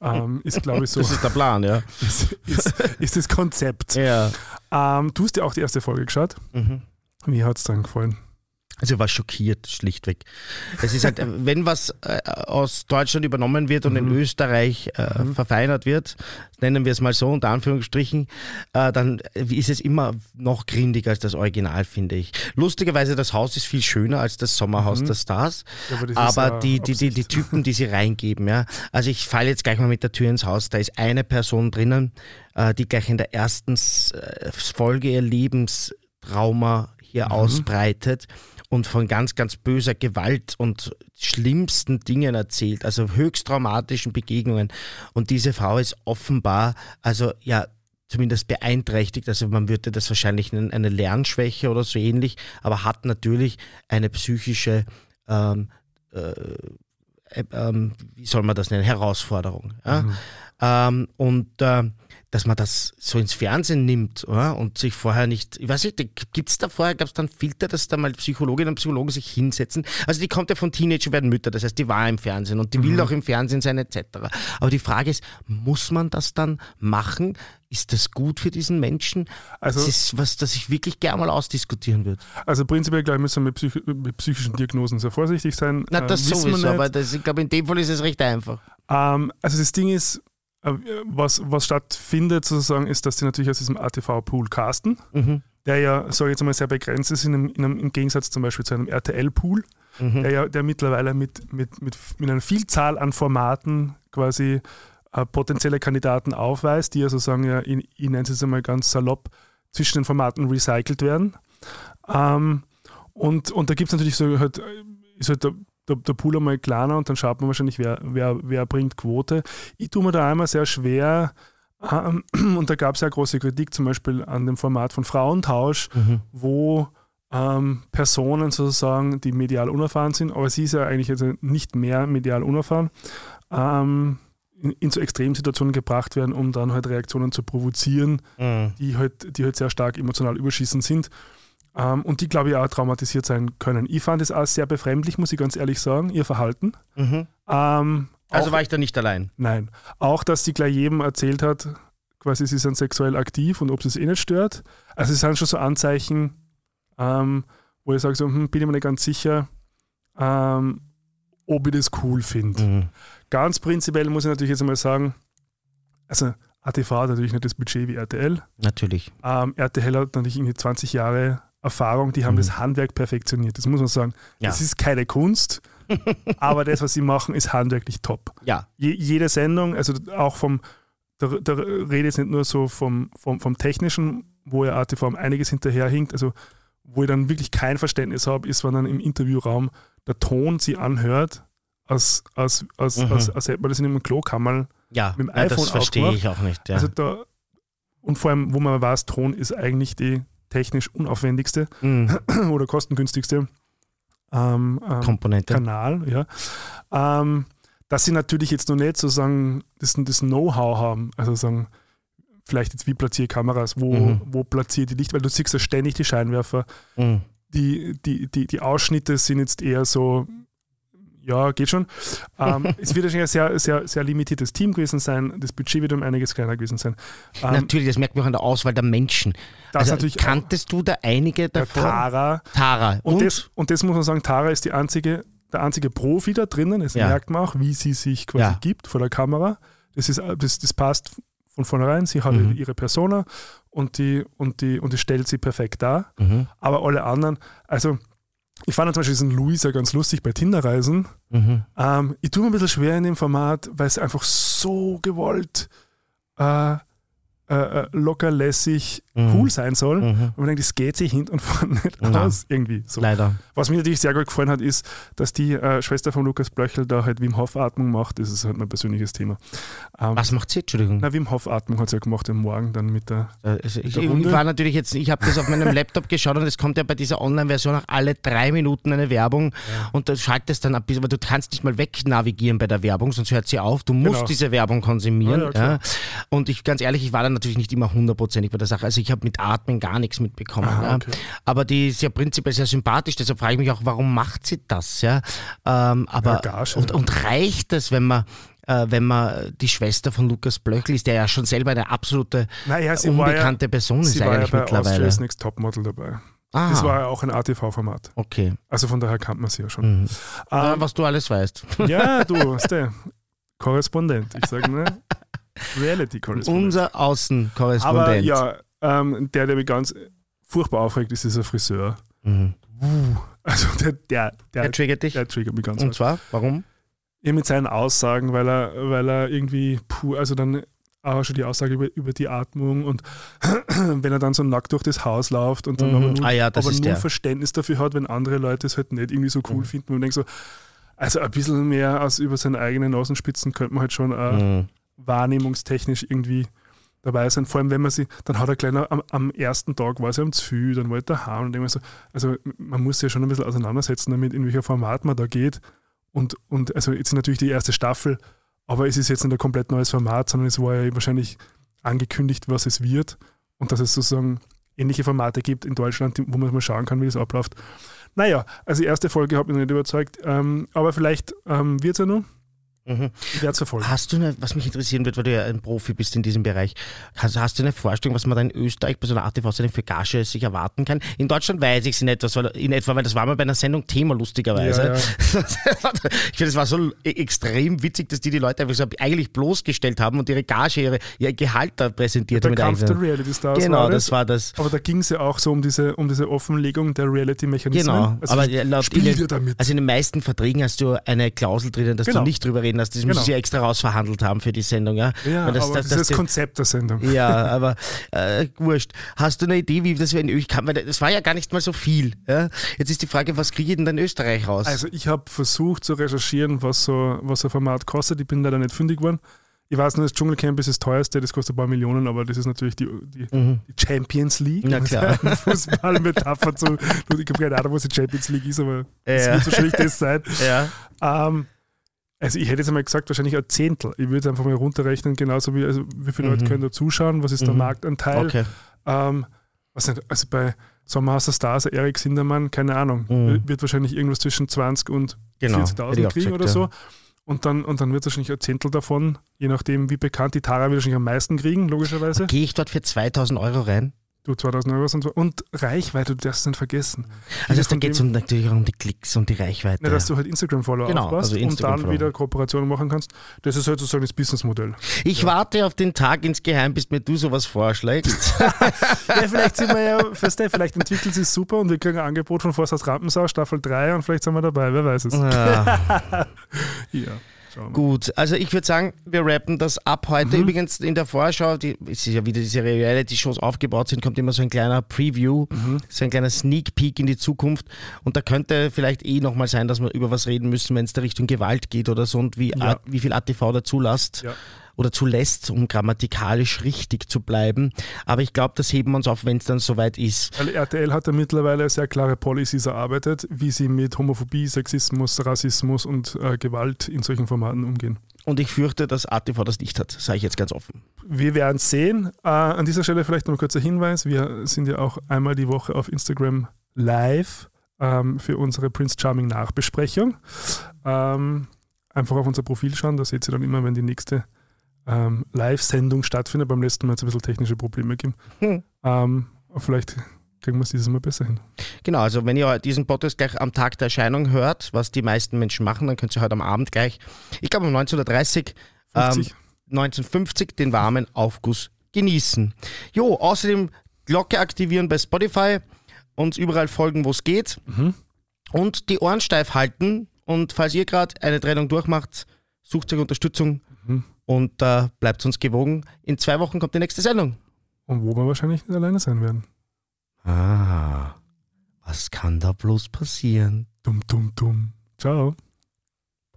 ähm, ist, glaube ich, so
Das ist der Plan, ja.
ist, ist, ist das Konzept.
ja.
Ähm, du hast dir auch die erste Folge geschaut.
Mhm.
Wie hat es dann gefallen?
Also war schockiert, schlichtweg. Es ist halt, wenn was äh, aus Deutschland übernommen wird und in Österreich äh, verfeinert wird, nennen wir es mal so, unter Anführungsstrichen, äh, dann ist es immer noch grindiger als das Original, finde ich. Lustigerweise, das Haus ist viel schöner als das Sommerhaus der Stars,
aber
aber
ja
die, die, die, die Typen, die sie reingeben, ja. Also ich falle jetzt gleich mal mit der Tür ins Haus, da ist eine Person drinnen, äh, die gleich in der ersten äh, Folge ihr Lebenstrauma hier ausbreitet und von ganz, ganz böser Gewalt und schlimmsten Dingen erzählt, also höchst traumatischen Begegnungen. Und diese Frau ist offenbar, also ja, zumindest beeinträchtigt, also man würde das wahrscheinlich nennen, eine Lernschwäche oder so ähnlich, aber hat natürlich eine psychische ähm, äh, äh, ähm, wie soll man das nennen, Herausforderung. Ja? Mhm. Ähm, und äh, dass man das so ins Fernsehen nimmt oder? und sich vorher nicht, ich weiß nicht, gibt es da vorher, gab es dann Filter, dass da mal Psychologinnen und Psychologen sich hinsetzen? Also die kommt ja von Teenager werden Mütter, das heißt, die war im Fernsehen und die mhm. will auch im Fernsehen sein etc. Aber die Frage ist, muss man das dann machen? Ist das gut für diesen Menschen? Also, das ist was, das ich wirklich gerne mal ausdiskutieren würde.
Also prinzipiell, glaube ich, müssen wir mit, Psych mit, psychischen Diagnosen sehr vorsichtig sein.
Na, das äh, sowieso, aber das, ich glaube, in dem Fall ist es recht einfach.
Ähm, also das Ding ist, was, was stattfindet sozusagen, ist, dass die natürlich aus diesem ATV-Pool casten, mhm. der ja, sage ich jetzt mal, sehr begrenzt ist in einem, in einem, im Gegensatz zum Beispiel zu einem RTL-Pool, mhm. der ja der mittlerweile mit, mit, mit, mit einer Vielzahl an Formaten quasi äh, potenzielle Kandidaten aufweist, die ja sozusagen, ja, ich, ich nenne es jetzt einmal ganz salopp, zwischen den Formaten recycelt werden. Ähm, und, und da gibt es natürlich so halt, ist halt der, der, Pool einmal kleiner und dann schaut man wahrscheinlich, wer, wer, wer bringt Quote. Ich tue mir da einmal sehr schwer, ähm, und da gab es ja große Kritik zum Beispiel an dem Format von Frauentausch, mhm. wo ähm, Personen sozusagen, die medial unerfahren sind, aber sie ist ja eigentlich also nicht mehr medial unerfahren, ähm, in, in, so Extremsituationen gebracht werden, um dann halt Reaktionen zu provozieren, mhm. die, halt, die halt sehr stark emotional überschießend sind. Ähm, und die, glaube ich, auch traumatisiert sein können. Ich fand es auch sehr befremdlich, muss ich ganz ehrlich sagen, ihr Verhalten. Mhm.
Ähm, also auch, war ich da nicht allein?
Nein. Auch, dass sie gleich jedem erzählt hat, quasi sie sind sexuell aktiv und ob es eh nicht stört. Also es sind schon so Anzeichen, ähm, wo ich sage so, hm, bin ich mir nicht ganz sicher, ähm, ob ich das cool finde. Mhm. Ganz prinzipiell muss ich natürlich jetzt einmal sagen, also ATV hat natürlich nicht das Budget wie RTL.
Natürlich.
Ähm, RTL hat natürlich irgendwie 20 Jahre Erfahrung, die haben mhm. das Handwerk perfektioniert. Das muss man sagen. Ja. Das ist keine Kunst, aber das, was sie machen, ist handwerklich top.
Ja.
Je, jede Sendung, also auch vom, da, da rede jetzt nicht nur so vom, vom, vom Technischen, wo ja ATV um einiges hinterherhinkt, also wo ich dann wirklich kein Verständnis habe, ist, wenn dann im Interviewraum der Ton sie anhört, als, als, als, mhm. als, als hätte man das in einem Klokammerl
ja, mit dem iPhone ja, das verstehe ich auch nicht. Ja.
Also da, und vor allem, wo man weiß, Ton ist eigentlich die technisch unaufwendigste mhm. oder kostengünstigste ähm, ähm,
Komponente.
Kanal, ja. Ähm, dass sie natürlich jetzt noch nicht sozusagen das, das Know-how haben, also sagen, vielleicht jetzt wie platziere Kameras, wo, mhm. wo platziere die Licht, weil du siehst ja ständig die Scheinwerfer. Mhm. Die, die, die, die Ausschnitte sind jetzt eher so ja, geht schon. Ähm, es wird wahrscheinlich ein sehr, sehr, sehr limitiertes Team gewesen sein. Das Budget wird um einiges kleiner gewesen sein.
Ähm, natürlich, das merkt man auch an der Auswahl der Menschen. Das also, kanntest du da einige davon?
Tara.
Tara.
Und, und? Das, und das muss man sagen, Tara ist die einzige, der einzige Profi da drinnen. Das ja. merkt man auch, wie sie sich quasi ja. gibt vor der Kamera. Das, ist, das, das passt von vornherein. Sie hat mhm. ihre Persona und die, und, die, und die stellt sie perfekt dar. Mhm. Aber alle anderen, also ich fand zum Beispiel diesen Luisa ganz lustig bei Tinderreisen. Mhm. Ähm, ich tue mir ein bisschen schwer in dem Format, weil es einfach so gewollt äh, äh, äh, locker, lässig, mhm. cool sein soll. Mhm. Und man denkt, das geht sich hinten und vorne nicht ja. aus, irgendwie. So.
Leider.
Was mir natürlich sehr gut gefallen hat, ist, dass die äh, Schwester von Lukas Blöchel da halt Wim Hof Atmung macht. Das ist halt mein persönliches Thema.
Ähm, Was macht sie, Entschuldigung?
Na, Wim Hof Atmung hat sie ja gemacht am Morgen dann mit der.
Äh, also mit ich, ich, war natürlich jetzt, ich habe das auf meinem Laptop geschaut und es kommt ja bei dieser Online-Version auch alle drei Minuten eine Werbung ja. und du schaltest dann ab, aber du kannst nicht mal wegnavigieren bei der Werbung, sonst hört sie auf. Du musst genau. diese Werbung konsumieren. Ja, und ich ganz ehrlich, ich war dann natürlich nicht immer 100 hundertprozentig bei der Sache. Also ich habe mit Atmen gar nichts mitbekommen. Aha, okay. Aber die ist ja prinzipiell sehr sympathisch, deshalb frage ich mich auch, warum macht sie das? Ja? Ähm, aber ja, und, und reicht das, wenn man äh, wenn man die Schwester von Lukas Blöchel ist, der ja schon selber eine absolute naja, unbekannte
ja,
Person ist eigentlich
ja bei
mittlerweile.
Austria's Next Topmodel dabei. Aha. Das war ja auch ein ATV-Format.
Okay.
Also von daher kannte man sie ja schon. Mhm.
Ähm, was du alles weißt.
Ja, du, du, Korrespondent. Ich sage, ne? Reality-Korrespondent.
Unser Außenkorrespondent. Aber
ja, ähm, der, der mich ganz furchtbar aufregt, ist dieser Friseur. Mhm. Also der, der, der,
der triggert dich?
Der triggert mich ganz
Und zwar, warum?
Ja, mit seinen Aussagen, weil er, weil er irgendwie, puh, also dann auch schon die Aussage über, über die Atmung und wenn er dann so nackt durch das Haus läuft und dann mhm. aber nur,
ah ja, aber
nur Verständnis dafür hat, wenn andere Leute es halt nicht irgendwie so cool mhm. finden und denkt so, also ein bisschen mehr als über seine eigenen Nasenspitzen könnte man halt schon äh, mhm wahrnehmungstechnisch irgendwie dabei sein. Vor allem, wenn man sie, dann hat er gleich am, am ersten Tag war sie am Zü, dann war er daheim und so. Also man muss sich ja schon ein bisschen auseinandersetzen damit, in welcher Format man da geht Und, und also jetzt natürlich die erste Staffel, aber es ist jetzt nicht ein komplett neues Format, sondern es war ja wahrscheinlich angekündigt, was es wird und dass es sozusagen ähnliche Formate gibt in Deutschland, wo man mal schauen kann, wie das abläuft. Naja, also die erste Folge hat mich nicht überzeugt, ähm, aber vielleicht ähm, wird es ja noch.
Mhm.
Verfolgen.
Hast du eine, was mich interessieren wird, weil du ja ein Profi bist in diesem Bereich, hast, hast du eine Vorstellung, was man da in Österreich bei so einer ATV-Sendung für Gage sich erwarten kann? In Deutschland weiß ich es in, etwas, weil, in etwa, weil das war mal bei einer Sendung Thema lustigerweise.
Ja, ja.
ich finde, es war so e- extrem witzig, dass die die Leute einfach so eigentlich bloßgestellt haben und ihre Gage, ihre, ihr Gehalt da präsentiert
Der
haben. mit
Kampf der Reality Stars
Genau,
war
das war das.
Aber da ging es ja auch so um diese, um diese Offenlegung der Reality-Mechanismen.
Genau,
Also
aber laut
ihr damit.
Also in den meisten Verträgen hast du eine Klausel drinnen, dass
Genau.
du nicht drüber reden darfst. Das
Genau.
müssen sie extra rausverhandelt haben für die Sendung. Ja,
ja,
das,
aber
das,
das,
das,
ist das Konzept der Sendung.
Ja, aber äh, wurscht. Hast du eine Idee, wie das in Österreich? Weil das war ja gar nicht mal so viel. Ja? Jetzt ist die Frage, was kriege ich denn in Österreich raus?
Also ich habe versucht zu recherchieren, was so, was so ein Format kostet. Ich bin leider nicht fündig geworden. Ich weiß nur, das Dschungelcamp ist das teuerste, das kostet ein paar Millionen, aber das ist natürlich die, die, die Champions League.
Mhm. Na klar.
Fußballmetapher zu. Ich habe keine Ahnung, was die Champions League ist, aber es
Ja.
wird wahrscheinlich das sein.
ja.
Ähm, also ich hätte jetzt einmal gesagt, wahrscheinlich ein Zehntel. Ich würde einfach mal runterrechnen, genauso wie, also wie viele Leute
Mhm.
können da zuschauen, was ist der
Mhm.
Marktanteil.
Okay.
Ähm, was nicht, also bei Sommerhaus der Stars, Erik Sindermann, keine Ahnung,
Mhm.
wird wahrscheinlich irgendwas zwischen 20 und
Genau. hätte
40.000
ich auch
kriegen oder
ja.
so. Und dann, und dann wird es wahrscheinlich ein Zehntel davon, je nachdem wie bekannt. Die Tara wird wahrscheinlich am meisten kriegen, logischerweise.
Gehe ich dort für 2000 Euro rein?
Du 2000 Euro und so. Und Reichweite, du darfst es nicht vergessen.
Also
von
da geht es um, natürlich auch um die Klicks und die Reichweite.
Ja, dass du halt Instagram-Follower
Genau,
aufbaust
also
und dann wieder Kooperationen machen kannst. Das ist halt sozusagen das Businessmodell.
ich warte auf den Tag insgeheim, bis mir du sowas vorschlägst.
ja, vielleicht sind wir ja, weißt du, vielleicht entwickelt sich super und wir kriegen ein Angebot von Forsthaus Rampensau, Staffel 3 und vielleicht sind wir dabei, wer weiß es.
ja.
Ja, wir.
Gut, also ich würde sagen, wir rappen das ab heute. Übrigens in der Vorschau, die, es ist ja wieder diese Reality-Shows aufgebaut sind, kommt immer so ein kleiner Preview, so ein kleiner Sneak Peek in die Zukunft. Und da könnte vielleicht eh nochmal sein, dass wir über was reden müssen, wenn es da Richtung Gewalt geht oder so und wie,
Ja.
A- wie viel ATV da zulässt.
Ja.
Oder zulässt, um grammatikalisch richtig zu bleiben. Aber ich glaube, das heben wir uns auf, wenn es dann soweit ist.
Weil RTL hat ja mittlerweile sehr klare Policies erarbeitet, wie sie mit Homophobie, Sexismus, Rassismus und äh, Gewalt in solchen Formaten umgehen.
Und ich fürchte, dass ATV das nicht hat, sage ich jetzt ganz offen.
Wir werden sehen. Äh, an dieser Stelle vielleicht noch ein kurzer Hinweis. Wir sind ja auch einmal die Woche auf Instagram live ähm, für unsere Prince Charming Nachbesprechung. Ähm, einfach auf unser Profil schauen, da seht ihr dann immer, wenn die nächste ähm, Live-Sendung stattfindet. Beim letzten Mal hat es ein bisschen technische Probleme gegeben.
Hm.
Ähm, aber vielleicht kriegen wir es dieses Mal besser hin.
Genau, also wenn ihr diesen Podcast gleich am Tag der Erscheinung hört, was die meisten Menschen machen, dann könnt ihr heute am Abend gleich, ich glaube um 19.30 Uhr,
50.
Ähm, 1950 den warmen Aufguss genießen. Jo, außerdem Glocke aktivieren bei Spotify, uns überall folgen, wo es geht
Mhm.
und die Ohren steif halten. Und falls ihr gerade eine Trennung durchmacht, sucht euch Unterstützung. Und äh, bleibt uns gewogen. In zwei Wochen kommt die nächste Sendung.
Und wo wir wahrscheinlich nicht alleine sein werden.
Ah, was kann da bloß passieren?
Dumm, dumm, dumm. Ciao.